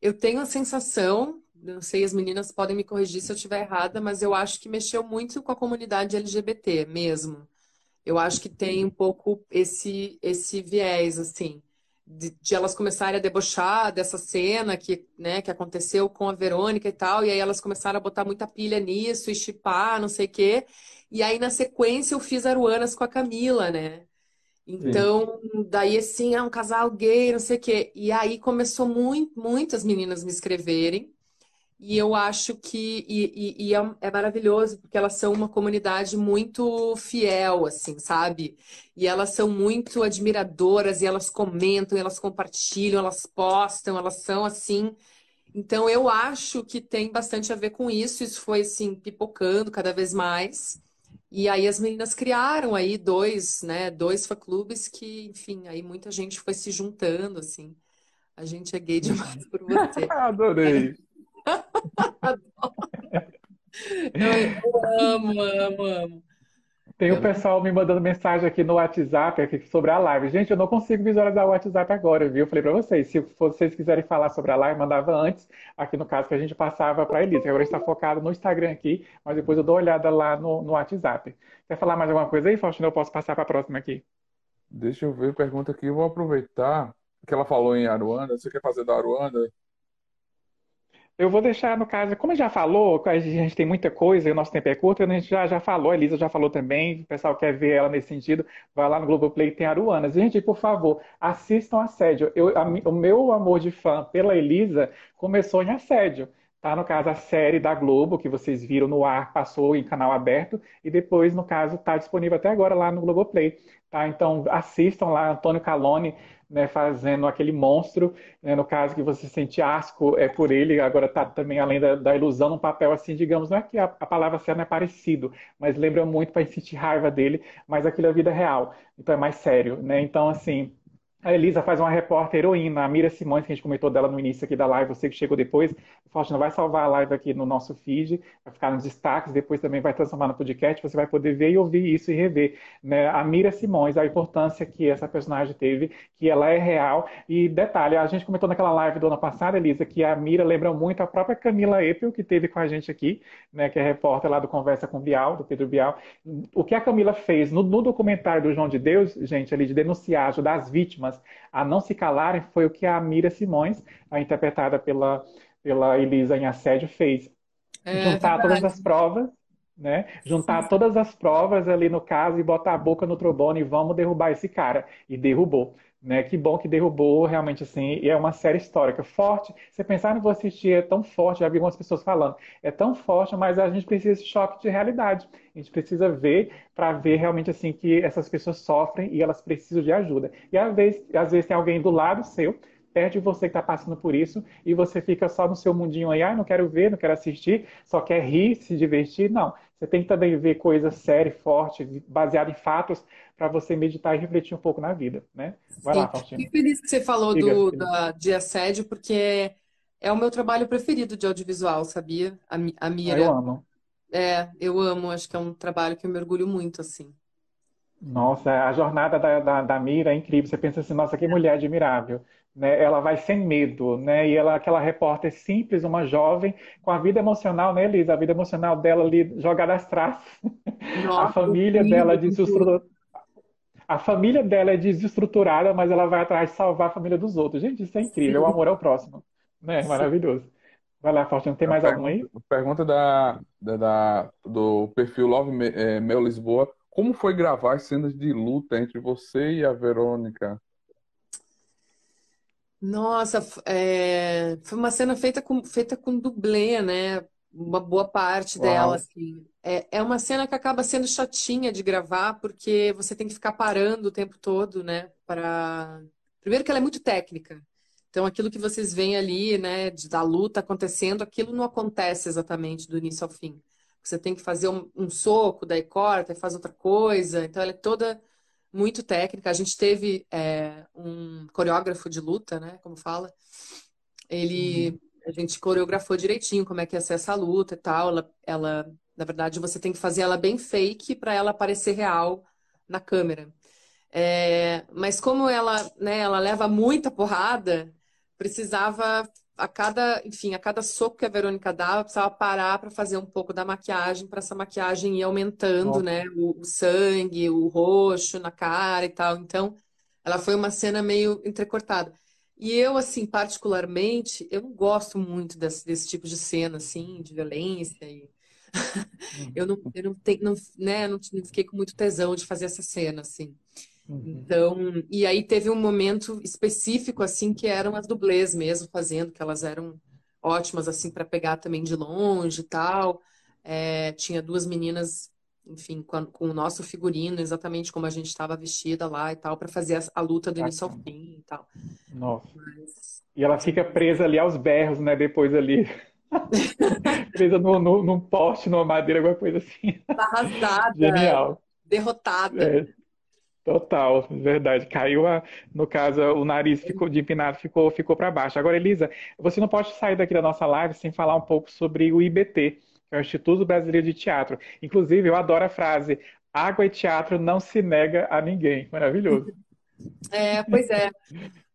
eu tenho a sensação, não sei, as meninas podem me corrigir se eu estiver errada, mas eu acho que mexeu muito com a comunidade LGBT mesmo. Eu acho que tem um pouco esse esse viés assim de, de, elas começarem a debochar dessa cena que, né, que aconteceu com a Verônica e tal, e aí elas começaram a botar muita pilha nisso e chipar, não sei o quê. E aí, na sequência, eu fiz Aruanas com a Camila, né? Então, Sim. daí assim, é um casal gay, não sei o quê. E aí começou muito, muitas meninas me escreverem. E eu acho que e, e, e é, é, maravilhoso, porque elas são uma comunidade muito fiel, assim, sabe? E elas são muito admiradoras, e elas comentam, elas compartilham, elas postam, elas são assim. Então eu acho que tem bastante a ver com isso. Isso foi assim, pipocando cada vez mais. E aí as meninas criaram aí dois, né, dois fã-clubes que, enfim, aí muita gente foi se juntando, assim. A gente é gay demais por você. *laughs* Adorei. Eu, amo, amo, amo. Tem o pessoal me mandando mensagem aqui no WhatsApp aqui sobre a live. Gente, eu não consigo visualizar o WhatsApp agora, viu? Eu falei para vocês, se vocês quiserem falar sobre a live, mandava antes, aqui no caso que a gente passava para a Elisa. Agora está focado no Instagram aqui, mas depois eu dou uma olhada lá no, no WhatsApp. Quer falar mais alguma coisa aí, Faustino? Eu posso passar para a próxima aqui. Deixa eu ver, pergunta aqui. Eu vou aproveitar que ela falou em Aruanda. Você quer fazer da Aruanda? Eu vou deixar no caso, como já falou, a gente tem muita coisa o nosso tempo é curto, a gente já, já falou, a Elisa já falou também, o pessoal quer ver ela nesse sentido, vai lá no Globoplay, tem Aruanas. Gente, por favor, assistam Assédio. Eu, a, o meu amor de fã pela Elisa começou em Assédio. tá? No caso, a série da Globo, que vocês viram no ar, passou em canal aberto, e depois, no caso, está disponível até agora lá no Globoplay, tá? Então, assistam lá, Antônio Calone, né, fazendo aquele monstro, né, no caso que você sente asco é por ele, agora está também além da, da, ilusão, num papel assim, digamos, não é que a, a palavra certa é parecido, mas lembra muito para sentir raiva dele, mas aquilo é vida real, então é mais sério, né? Então, assim, a Elisa faz uma repórter heroína, a Mira Simões, que a gente comentou dela no início aqui da live, você que chegou depois. Faustina vai salvar a live aqui no nosso feed, vai ficar nos destaques, depois também vai transformar no podcast, você vai poder ver e ouvir isso e rever. Né? A Mira Simões, a importância que essa personagem teve, que ela é real. E detalhe, a gente comentou naquela live do ano passado, Elisa, que a Mira lembra muito a própria Camila Epel, que teve com a gente aqui, né? que é repórter lá do Conversa com Bial, do Pedro Bial. O que a Camila fez no, no documentário do João de Deus, gente, ali de denunciar, ajudar as vítimas, a não se calarem foi o que a Mira Simões, a interpretada pela, pela Elisa em Assédio, fez. É, Juntar verdade. todas as provas, né? Juntar Sim. todas as provas ali no caso e botar a boca no trombone e vamos derrubar esse cara. E derrubou. Né? Que bom que derrubou realmente assim, e é uma série histórica forte. Você pensar, ah, não vou assistir, é tão forte, já vi algumas pessoas falando, é tão forte, mas a gente precisa desse choque de realidade. A gente precisa ver para ver realmente assim que essas pessoas sofrem e elas precisam de ajuda. E às vezes, às vezes tem alguém do lado seu perde você que está passando por isso e você fica só no seu mundinho aí, ah, não quero ver, não quero assistir, só quer rir, se divertir. Não, você tem que também ver coisas sérias, fortes, baseadas em fatos, para você meditar e refletir um pouco na vida, né? Vai Sim. lá, Faustina. Fico feliz que você falou Diga, do, da, de assédio, porque é o meu trabalho preferido de audiovisual, sabia? A, a Mira. Ah, eu amo. É, eu amo, acho que é um trabalho que eu mergulho muito, assim. Nossa, a jornada da, da, da Mira é incrível. Você pensa assim, nossa, que mulher admirável né, ela vai sem medo, né, e ela aquela repórter simples, uma jovem, com a vida emocional, né, Elisa? A vida emocional dela ali jogada às traças. Nossa, a família dela desestruturada. A família dela é desestruturada, mas ela vai atrás de salvar a família dos outros. Gente, isso é incrível, Sim. o amor ao próximo. Né? Maravilhoso. Vai lá, Faustino, tem mais algum aí? Pergunta da, da, da, do perfil Love é, Mel Lisboa. Como foi gravar as cenas de luta entre você e a Verônica? Nossa, é, foi uma cena feita com, feita com dublê, né? Uma boa parte dela, assim. É, é uma cena que acaba sendo chatinha de gravar, porque você tem que ficar parando o tempo todo, né? Para... Primeiro que ela é muito técnica. Então, aquilo que vocês veem ali, né, de, da luta acontecendo, aquilo não acontece exatamente do início ao fim. Você tem que fazer um, um soco, daí corta e faz outra coisa. Então, ela é toda muito técnica. A gente teve é, um coreógrafo de luta, né? Como fala. Ele, uhum. a gente coreografou direitinho como é que ia ser essa luta e tal. Ela, ela na verdade, você tem que fazer ela bem fake para ela parecer real na câmera. É, mas como ela, né, ela leva muita porrada, precisava a cada, enfim, a cada soco que a Verônica dava, precisava parar para fazer um pouco da maquiagem, para essa maquiagem ir aumentando, né? O, o, sangue, o roxo na cara e tal. Então, ela foi uma cena meio entrecortada. E eu, assim, particularmente, eu não gosto muito desse, desse tipo de cena, assim, de violência. E... *laughs* eu não, eu não, tenho, não, né, não, não fiquei com muito tesão de fazer essa cena, assim. Uhum. Então, e aí teve um momento específico, assim, que eram as dublês mesmo fazendo, que elas eram ótimas, assim, para pegar também de longe e tal. É, tinha duas meninas, enfim, com, com, o nosso figurino, exatamente como a gente estava vestida lá e tal, para fazer a, a, luta do início ao fim e tal. Nossa. Mas... E ela fica presa ali aos berros, né, depois ali. *laughs* presa no, no, num poste, numa madeira, alguma coisa assim. Arrasada. Genial. Derrotada. É. Total, verdade. Caiu, a, no caso, o nariz ficou de empinado, ficou, ficou para baixo. Agora, Elisa, você não pode sair daqui da nossa live sem falar um pouco sobre o IBT, que é o Instituto Brasileiro de Teatro. Inclusive, eu adoro a frase: água e teatro não se nega a ninguém. Maravilhoso. É, pois é.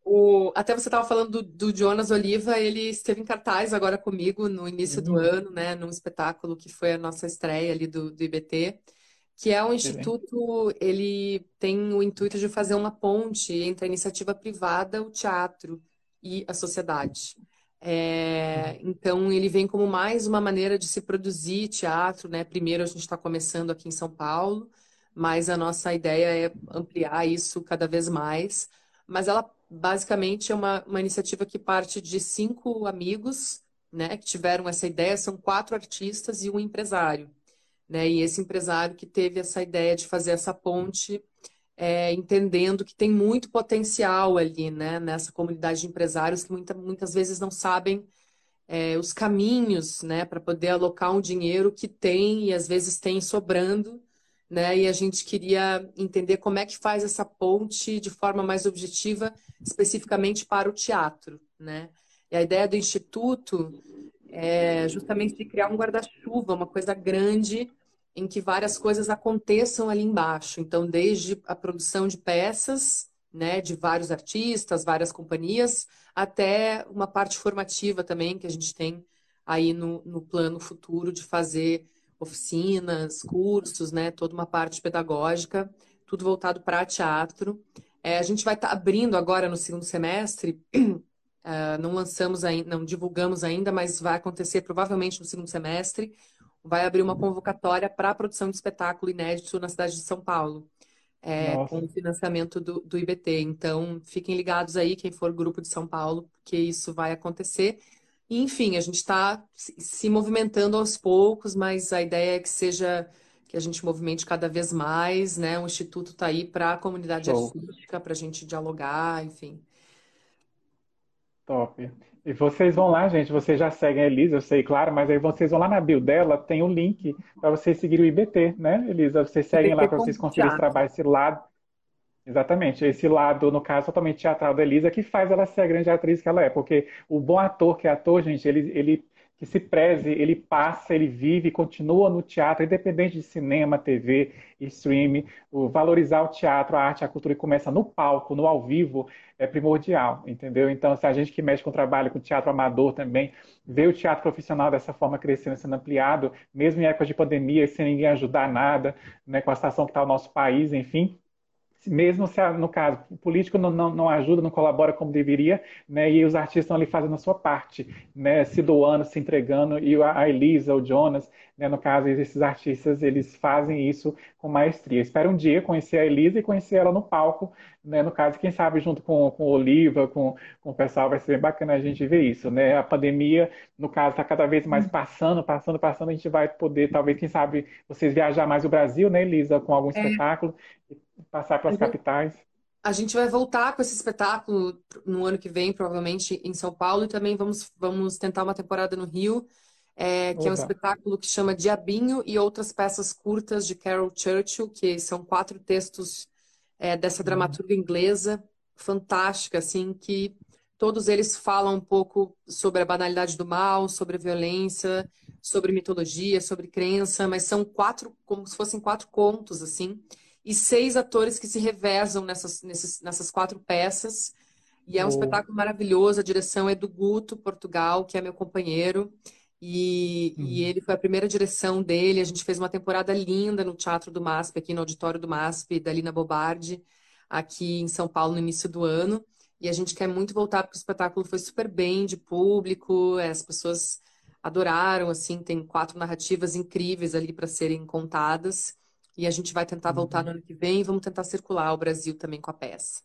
O, até você estava falando do, do, Jonas Oliva, ele esteve em cartaz agora comigo no início uhum. do ano, né, num espetáculo que foi a nossa estreia ali do, do IBT que é um instituto, ele tem o intuito de fazer uma ponte entre a iniciativa privada, o teatro e a sociedade. É, então, ele vem como mais uma maneira de se produzir teatro, né? Primeiro, a gente está começando aqui em São Paulo, mas a nossa ideia é ampliar isso cada vez mais. Mas ela, basicamente, é uma, uma iniciativa que parte de cinco amigos né, que tiveram essa ideia, são quatro artistas e um empresário. Né? E esse empresário que teve essa ideia de fazer essa ponte, é, entendendo que tem muito potencial ali, né, nessa comunidade de empresários que muita, muitas vezes não sabem é, os caminhos, né, para poder alocar um dinheiro que tem e às vezes tem sobrando, né, e a gente queria entender como é que faz essa ponte de forma mais objetiva, especificamente para o teatro, né. E a ideia do instituto é justamente de criar um guarda-chuva, uma coisa grande em que várias coisas aconteçam ali embaixo. Então, desde a produção de peças, né, de vários artistas, várias companhias, até uma parte formativa também que a gente tem aí no, no plano futuro de fazer oficinas, cursos, né, toda uma parte pedagógica, tudo voltado para teatro. É, a gente vai estar tá abrindo agora no segundo semestre, uh, *clears throat* não lançamos ainda, não divulgamos ainda, mas vai acontecer provavelmente no segundo semestre, vai abrir uma convocatória para a produção de espetáculo inédito na cidade de São Paulo, é, com o financiamento do, do IBT. Então, fiquem ligados aí, quem for grupo de São Paulo, porque isso vai acontecer. E, enfim, a gente está se movimentando aos poucos, mas a ideia é que seja que a gente movimente cada vez mais, né? O Instituto está aí para a comunidade Show. artística, para a gente dialogar, enfim. Top. E vocês vão lá, gente, vocês já seguem a Elisa, eu sei, claro, mas aí vocês vão lá na bio dela, tem um link para vocês seguirem o IBT, né, Elisa? Vocês seguem lá para vocês conseguirem trabalhar esse lado. Exatamente, esse lado, no caso, totalmente teatral da Elisa, que faz ela ser a grande atriz que ela é, porque o bom ator que é ator, gente, ele, ele que se preze, ele passa, ele vive, continua no teatro, independente de cinema, TV, streaming. O valorizar o teatro, a arte, a cultura que começa no palco, no ao vivo, é primordial, entendeu? Então, se a gente que mexe com trabalho com teatro amador também, vê o teatro profissional dessa forma crescendo, sendo ampliado, mesmo em época de pandemia, sem ninguém ajudar nada, né, com a situação que está o nosso país, enfim, mesmo se, no caso, o político não, não, não, ajuda, não colabora como deveria, né, e os artistas estão ali fazendo a sua parte, né, se doando, se entregando, e a Elisa, o Jonas, né, no caso, esses artistas, eles fazem isso com maestria. Espero um dia conhecer a Elisa e conhecer ela no palco, né, no caso, quem sabe junto com, com o Oliva, com, com o pessoal, vai ser bem bacana a gente ver isso, né, a pandemia, no caso, está cada vez mais passando, passando, passando, a gente vai poder, talvez, quem sabe, vocês viajar mais o Brasil, né, Elisa, com algum é. espetáculo, passar para as capitais. A gente vai voltar com esse espetáculo no ano que vem, provavelmente em São Paulo, e também vamos, vamos tentar uma temporada no Rio, é, que Opa. é um espetáculo que chama Diabinho e outras peças curtas de Carol Churchill, que são quatro textos é, dessa dramaturga inglesa fantástica, assim, que todos eles falam um pouco sobre a banalidade do mal, sobre a violência, sobre mitologia, sobre crença, mas são quatro, como se fossem quatro contos, assim, e seis atores que se revezam nessas, nessas, nessas quatro peças. E é um oh. espetáculo maravilhoso. A direção é do Guto, Portugal, que é meu companheiro. E, uhum. e, ele foi a primeira direção dele. A gente fez uma temporada linda no Teatro do MASP, aqui no auditório do MASP, da Lina Bobardi, aqui em São Paulo, no início do ano. E a gente quer muito voltar, porque o espetáculo foi super bem de público, as pessoas adoraram, assim, tem quatro narrativas incríveis ali para serem contadas. E a gente vai tentar voltar no uhum. ano que vem e vamos tentar circular o Brasil também com a peça.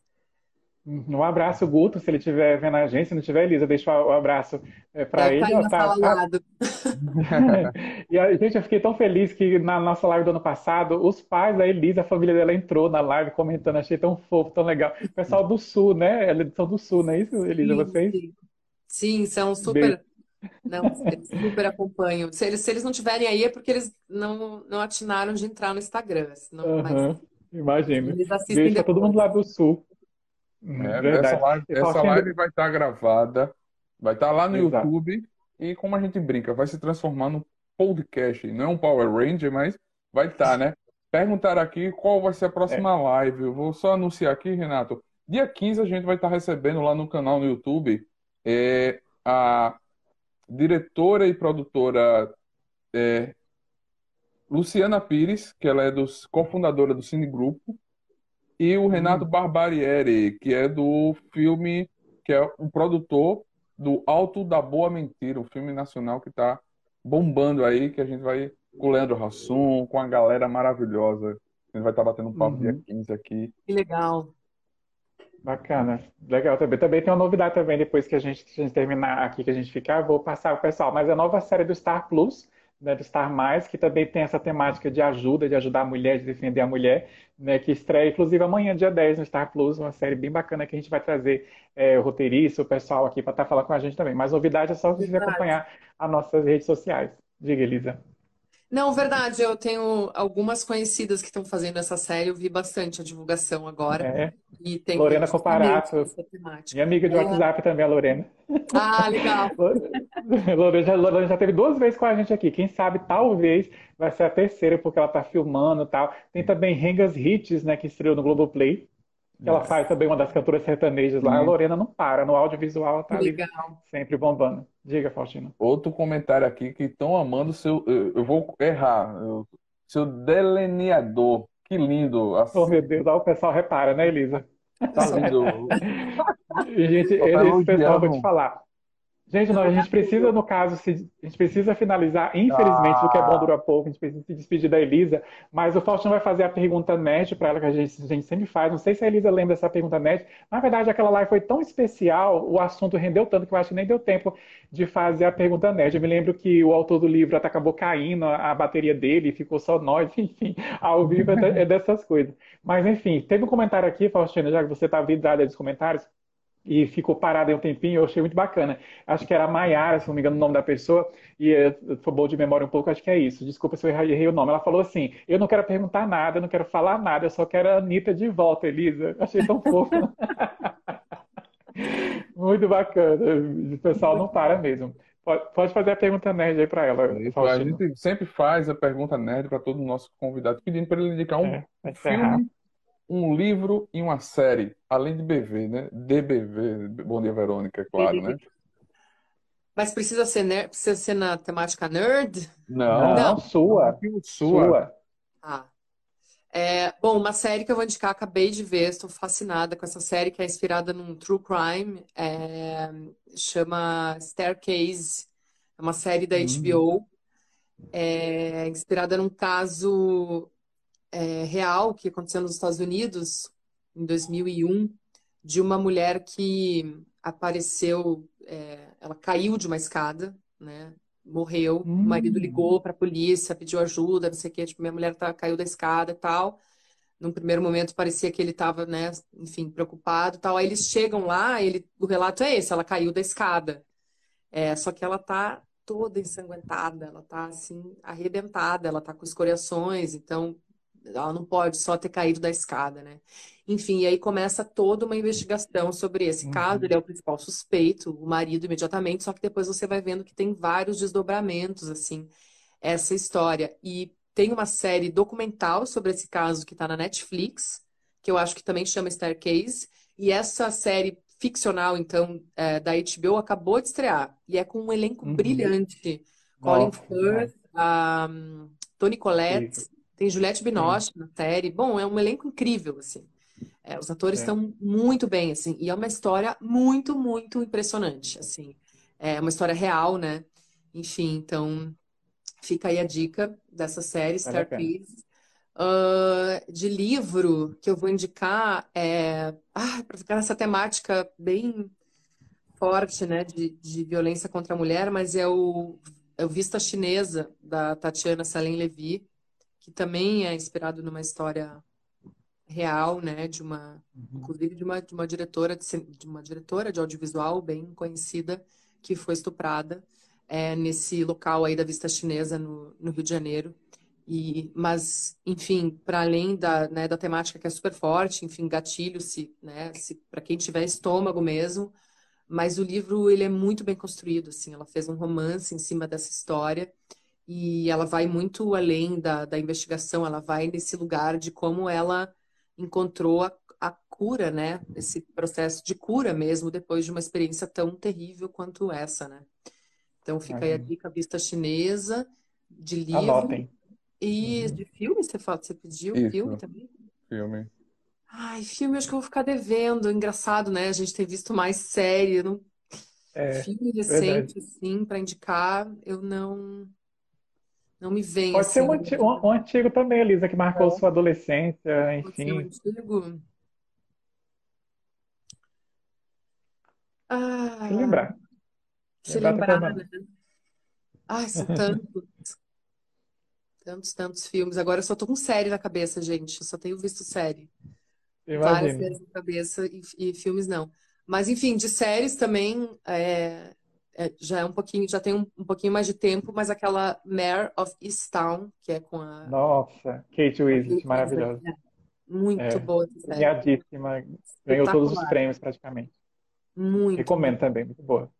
Uhum. Um abraço, Guto, se ele estiver vendo a gente. Se não tiver, Elisa, deixa o abraço é, para ele. Tá, tá, tá... *laughs* e a gente, eu fiquei tão feliz que na nossa live do ano passado, os pais da Elisa, a família dela entrou na live comentando, achei tão fofo, tão legal. O pessoal do Sul, né? Eles são do Sul, não é isso, Elisa? Sim, vocês? Sim, sim são super. Beijo. Não, eles super acompanham. Se eles, se eles não tiverem aí é porque eles não, não atinaram de entrar no Instagram. Senão, uhum, mas, imagino. Eles assistem Deixa todo mundo lá do sul. É, essa live, essa live vai estar gravada, vai estar lá no Exato. YouTube e como a gente brinca, vai se transformar num podcast. Não é um Power Ranger, mas vai estar, né? Perguntaram aqui qual vai ser a próxima é. live. Eu vou só anunciar aqui, Renato. Dia 15 a gente vai estar recebendo lá no canal no YouTube é, a diretora e produtora é, Luciana Pires, que ela é dos cofundadora do Cine Grupo, e o Renato hum. Barbarieri, que é do filme, que é o produtor do Alto da Boa Mentira, um filme nacional que está bombando aí, que a gente vai com o Leandro Hassum, com a galera maravilhosa. A gente vai estar tá batendo um papo uhum. dia 15 aqui. Que legal. Bacana, legal também. Também tem uma novidade também, depois que a gente, a gente terminar aqui, que a gente ficar, vou passar o pessoal. Mas a nova série do Star Plus, né, do Star Mais, que também tem essa temática de ajuda, de ajudar a mulher, de defender a mulher, né, que estreia, inclusive, amanhã, dia 10, no Star Plus, uma série bem bacana que a gente vai trazer é, o roteirista, o pessoal aqui para estar tá falando com a gente também. Mas novidade é só você acompanhar as nossas redes sociais. Diga, Elisa. Não, verdade, eu tenho algumas conhecidas que estão fazendo essa série, eu vi bastante a divulgação agora. É. E tem Lorena Comparato, minha amiga de É. WhatsApp também, a Lorena. Ah, legal. *laughs* Lorena já, Lorena já teve duas vezes com a gente aqui. Quem sabe, talvez, vai ser a terceira, porque ela tá filmando e tal. Tem também Rengas Hits, né, que estreou no Globoplay. Que ela faz também uma das cantoras sertanejas lá. A Uhum. Lorena não para, no audiovisual ela tá ali Legal. sempre bombando. Diga, Faustino. Outro comentário aqui que estão amando seu. Eu, eu vou errar. eu- seu delineador. Que lindo. Assim, Oh, meu Deus, o pessoal repara, né, Elisa? tá lindo. *laughs* E, Gente, tá esse pessoal, vou te falar. Gente, não, a gente precisa, no caso, se- a gente precisa finalizar, infelizmente, o que é bom dura pouco, a gente precisa se despedir da Elisa, mas o Faustino vai fazer a pergunta nerd para ela, que a gente, a gente sempre faz. Não sei se a Elisa lembra dessa pergunta nerd. Na verdade, aquela live foi tão especial, o assunto rendeu tanto que eu acho que nem deu tempo de fazer a pergunta nerd. Eu me lembro que o autor do livro até acabou caindo a, bateria dele, ficou só nós, *laughs* enfim, ao vivo é, é dessas coisas. Mas, enfim, teve um comentário aqui, Faustino, já que você está vidrada dos comentários, e ficou parado aí um tempinho, eu achei muito bacana. Acho que era Maiara, se não me engano, o nome da pessoa, e eh, eu sou bom de memória um pouco, acho que é isso. Desculpa se eu errei o nome. Ela falou assim: Eu não quero perguntar nada, eu não quero falar nada, eu só quero a Anitta de volta, Elisa. Achei tão fofo. *laughs* Muito bacana. O pessoal não para mesmo. Pode, fazer a pergunta nerd aí para ela, Isso, a gente sempre faz a pergunta nerd para todo o nosso convidado, pedindo para ele indicar um É, filme, um livro e uma série, além de BV, né? DBV, Bom Dia Verônica, é claro, né? Mas precisa ser, ner- precisa ser na temática nerd? Não, Não, sua. sua. Sua. Ah. É, bom, uma série que eu vou indicar, acabei de ver, estou fascinada com essa série que é inspirada num true crime, é, chama Staircase, é uma série da HBO, é, inspirada num caso é, real que aconteceu nos Estados Unidos em 2001, de uma mulher que apareceu, é, ela caiu de uma escada, né? Morreu, o marido Hum. ligou para a polícia, pediu ajuda, não sei o quê, tipo, minha mulher tá, caiu da escada e tal. Num primeiro momento parecia que ele estava, né, enfim, preocupado e tal. Aí eles chegam lá, ele, o relato é esse, ela caiu da escada. É, só que ela tá toda ensanguentada, ela tá assim arrebentada, ela tá com escoriações, então ela não pode só ter caído da escada, né? Enfim, e aí começa toda uma investigação sobre esse caso. Uhum. Ele é o principal suspeito, o marido imediatamente, só que depois você vai vendo que tem vários desdobramentos, assim, essa história. E tem uma série documental sobre esse caso que está na Netflix, que eu acho que também chama Staircase. E essa série ficcional, então, é, da HBO acabou de estrear. E é com um elenco Uhum. brilhante. Colin Firth, um, Toni Collette. Tem Juliette Binoche na série. Bom, é um elenco incrível, assim. É, os atores É. estão muito bem, assim. E é uma história muito, muito impressionante, assim. É uma história real, né? Enfim, então fica aí a dica dessa série, a pena. Staircase. Ah, de livro que eu vou indicar é ah, para ficar nessa temática bem forte, né, de, de violência contra a mulher, mas é o, é o Vista Chinesa, da Tatiana Salem Levy, que também é inspirado numa história real, né, de uma, inclusive de uma, de uma diretora de, de uma diretora de audiovisual bem conhecida que foi estuprada é, nesse local aí da Vista Chinesa no, no Rio de Janeiro. E, mas, enfim, para além da, né, da temática que é super forte, enfim, gatilho se, né, se para quem tiver estômago mesmo, mas o livro ele é muito bem construído, assim, ela fez um romance em cima dessa história e ela vai muito além da, da investigação, ela vai nesse lugar de como ela encontrou a, a cura, né, esse processo de cura mesmo depois de uma experiência tão terrível quanto essa, né? Então fica aí a Imagino. dica Vista Chinesa de livro Anotem. e de filme, você fala, você pediu Isso. filme também? Filme. Ai, filme, acho que eu vou ficar devendo. Engraçado, né? A gente tem visto mais série. Não... É, Filme verdade. recente, assim, para indicar, eu não. Não me vem Pode ser assim. um antigo, um, um antigo também, Elisa, que marcou É. sua adolescência, Pode ser um enfim. antigo. Ah, Se lembrar. se Lembrar lembrar, né? Ai, são tantos, tantos, tantos filmes. Agora eu só tô com série na cabeça, gente. Eu só tenho visto série. Várias Imagino. séries na cabeça e, e filmes não. Mas enfim, de séries também é, já é um pouquinho, já tem um, um pouquinho mais de tempo, mas aquela Mare of Easttown, que é com a, Nossa, Kate Winslet, maravilhosa. É muito É, boa essa premiadíssima, ganhou todos os prêmios praticamente. Muito, Recomendo também, muito boa.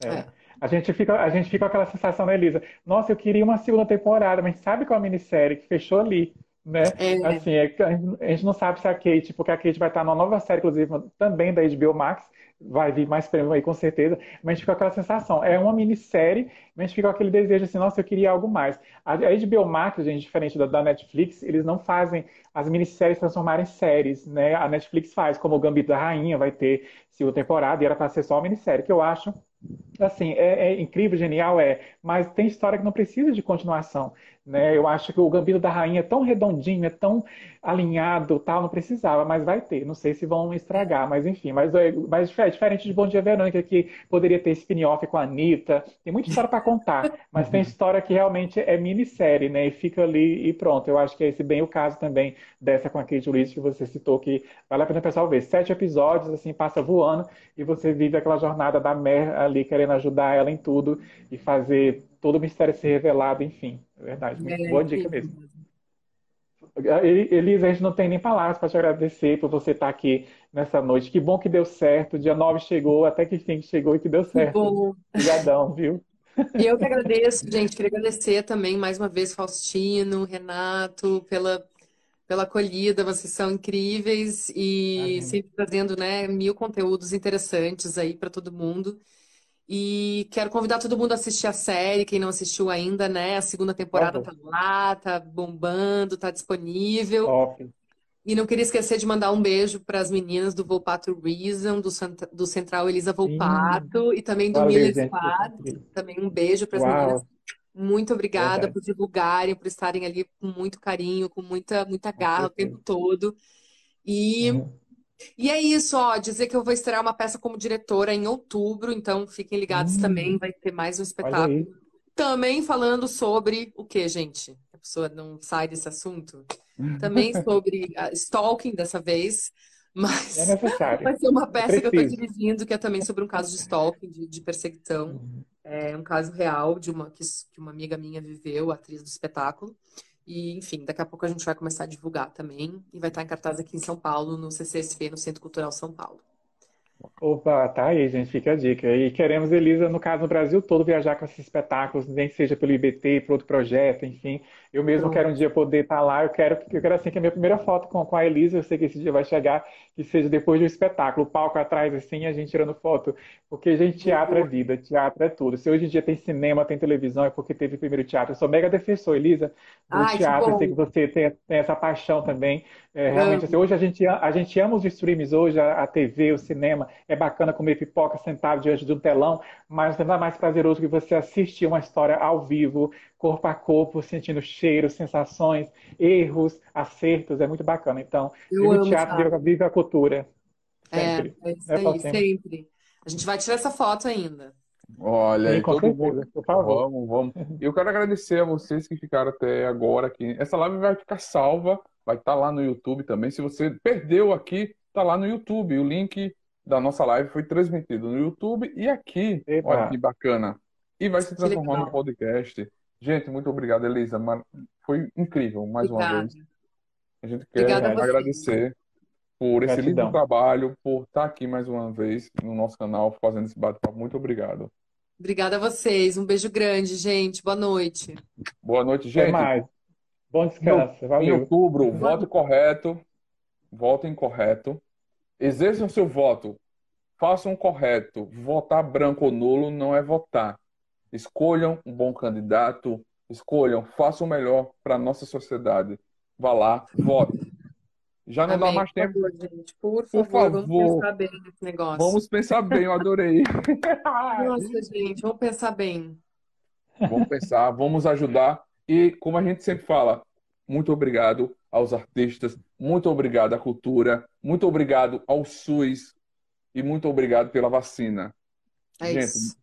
É. É. A gente fica, a gente fica com aquela sensação, né, Elisa? Nossa, eu queria uma segunda temporada, mas sabe qual é a minissérie que fechou ali, né? É, Assim, é que a gente a gente não sabe se a Kate, porque a Kate vai estar numa nova série, inclusive, também da HBO Max, vai vir mais prêmio aí com certeza, mas a gente fica com aquela sensação. É uma minissérie, mas a gente fica com aquele desejo assim, nossa, eu queria algo mais. A a HBO Max, gente, diferente da, da Netflix, eles não fazem as minisséries transformarem em séries, né? A Netflix faz, como o Gambito da Rainha vai ter segunda temporada, e era para ser só uma minissérie, que eu acho Assim, é, é incrível, genial, é, mas tem história que não precisa de continuação, né? Eu acho que o Gambito da Rainha é tão redondinho, é tão alinhado, tal, não precisava, mas vai ter. Não sei se vão estragar, mas enfim. Mas, é- mas é diferente de Bom Dia Verônica, que poderia ter spin-off com a Anitta, tem muita história para contar, mas tem história que realmente é minissérie, né? E fica ali e pronto. Eu acho que é esse bem o caso também dessa com a Kate Winslet que você citou, que vale a pena o pessoal ver. Sete episódios, assim, passa voando e você vive aquela jornada da Mer ali querendo ajudar ela em tudo e fazer todo o mistério ser revelado, enfim. É verdade, muito É boa dica incrível mesmo. Elisa, a gente não tem nem palavras para te agradecer por você estar aqui nessa noite. Que bom que deu certo. Dia 9 chegou, até que enfim chegou e que deu Que certo. bom. Obrigadão, viu? E eu que agradeço, gente. Queria agradecer também mais uma vez Faustino, Renato, pela, pela acolhida. Vocês são incríveis e Imagina. sempre trazendo, né, mil conteúdos interessantes aí para todo mundo. E quero convidar todo mundo a assistir a série, quem não assistiu ainda, né? A segunda Por temporada tá favor. lá, tá bombando, tá disponível. Top. E não queria esquecer de mandar um beijo para as meninas do Volpato Reason, do, Central Elisa Sim. Volpato e também do Valeu, Miller Squad. Também um beijo para as meninas. Muito obrigada verdade. por divulgarem, por estarem ali com muito carinho, com muita, muita garra o tempo todo. E, Uhum. e é isso, ó, dizer que eu vou estrear uma peça como diretora em outubro, então fiquem ligados também, Hum, vai ter mais um espetáculo. Também falando sobre o que, gente? A pessoa não sai desse assunto. *laughs* Também sobre stalking dessa vez, É mas necessário. vai ser uma É peça que eu estou dirigindo, que é também sobre um caso de stalking, de, de perseguição. Uhum. É um caso real de uma que, que uma amiga minha viveu, atriz do espetáculo. E, enfim, daqui a pouco a gente vai começar a divulgar também. E vai estar em cartaz aqui em São Paulo, no CCSP, no Centro Cultural São Paulo. Opa, tá aí, gente, fica a dica. E queremos, Elisa, no caso, no Brasil todo, viajar com esses espetáculos, nem que seja pelo IBT, por outro projeto, enfim. Eu mesmo quero um dia poder estar lá, eu quero, eu quero assim que a minha primeira foto com, com a Elisa, eu sei que esse dia vai chegar, que seja depois do espetáculo, o palco atrás, assim, a gente tirando foto, porque, gente, teatro é vida, teatro é tudo. Se hoje em dia tem cinema, tem televisão, é porque teve primeiro teatro. Eu sou mega defensor, Elisa, do Ai, teatro, eu sei que você tem, tem essa paixão também. É, realmente, assim, hoje a gente, a gente ama os streams, hoje a, a TV, o cinema, é bacana comer pipoca sentado diante de um telão, mas não é mais prazeroso que você assistir uma história ao vivo, corpo a corpo, sentindo cheiro, sensações, erros, acertos, é muito bacana. Então, Eu viva o teatro, viva a cultura, É, sempre. é isso Né, aí, Faustino? sempre. A gente vai tirar essa foto ainda. Olha Sim, aí, todo mundo. por favor. Vamos, vamos. E eu quero agradecer a vocês que ficaram até agora aqui. Essa live vai ficar salva, vai estar lá no YouTube também. Se você perdeu aqui, tá lá no YouTube. O link da nossa live foi transmitido no YouTube e aqui. Olha que bacana. E vai se transformar no podcast. Gente, muito obrigado, Elisa. Foi incrível, mais uma Obrigada. vez. A gente quer Obrigada agradecer por esse lindo Gratidão. trabalho, por estar aqui mais uma vez no nosso canal fazendo esse bate-papo. Muito obrigado. Obrigada a vocês. Um beijo grande, gente. Boa noite. Boa noite, Até gente. mais. Bom Em, descanso. em Valeu. outubro, voto correto, votem correto, exerçam seu voto, façam correto. Votar branco ou nulo não é votar. Escolham um bom candidato, escolham, façam o melhor para a nossa sociedade. Vá lá, vote. Já não dá Amém. mais Por tempo, favor, gente. Por por favor, vamos favor, pensar bem nesse negócio. vamos pensar bem, eu adorei. *laughs* Nossa, gente, vamos pensar bem. Vamos pensar, vamos ajudar. E como a gente sempre fala, muito obrigado aos artistas, muito obrigado à cultura, muito obrigado ao SUS e muito obrigado pela vacina. É gente, isso.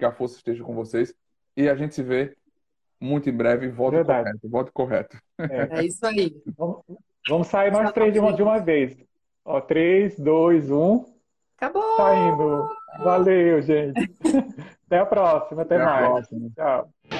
Que a força esteja com vocês e a gente se vê muito em breve. Voto Verdade. correto, voto correto. É isso aí. Vamos, vamos sair nós três de uma, de uma vez. Ó, 3, 2, 1. Acabou! Saindo. Valeu, gente. *laughs* Até a próxima. Até, Até mais. próxima. Tchau.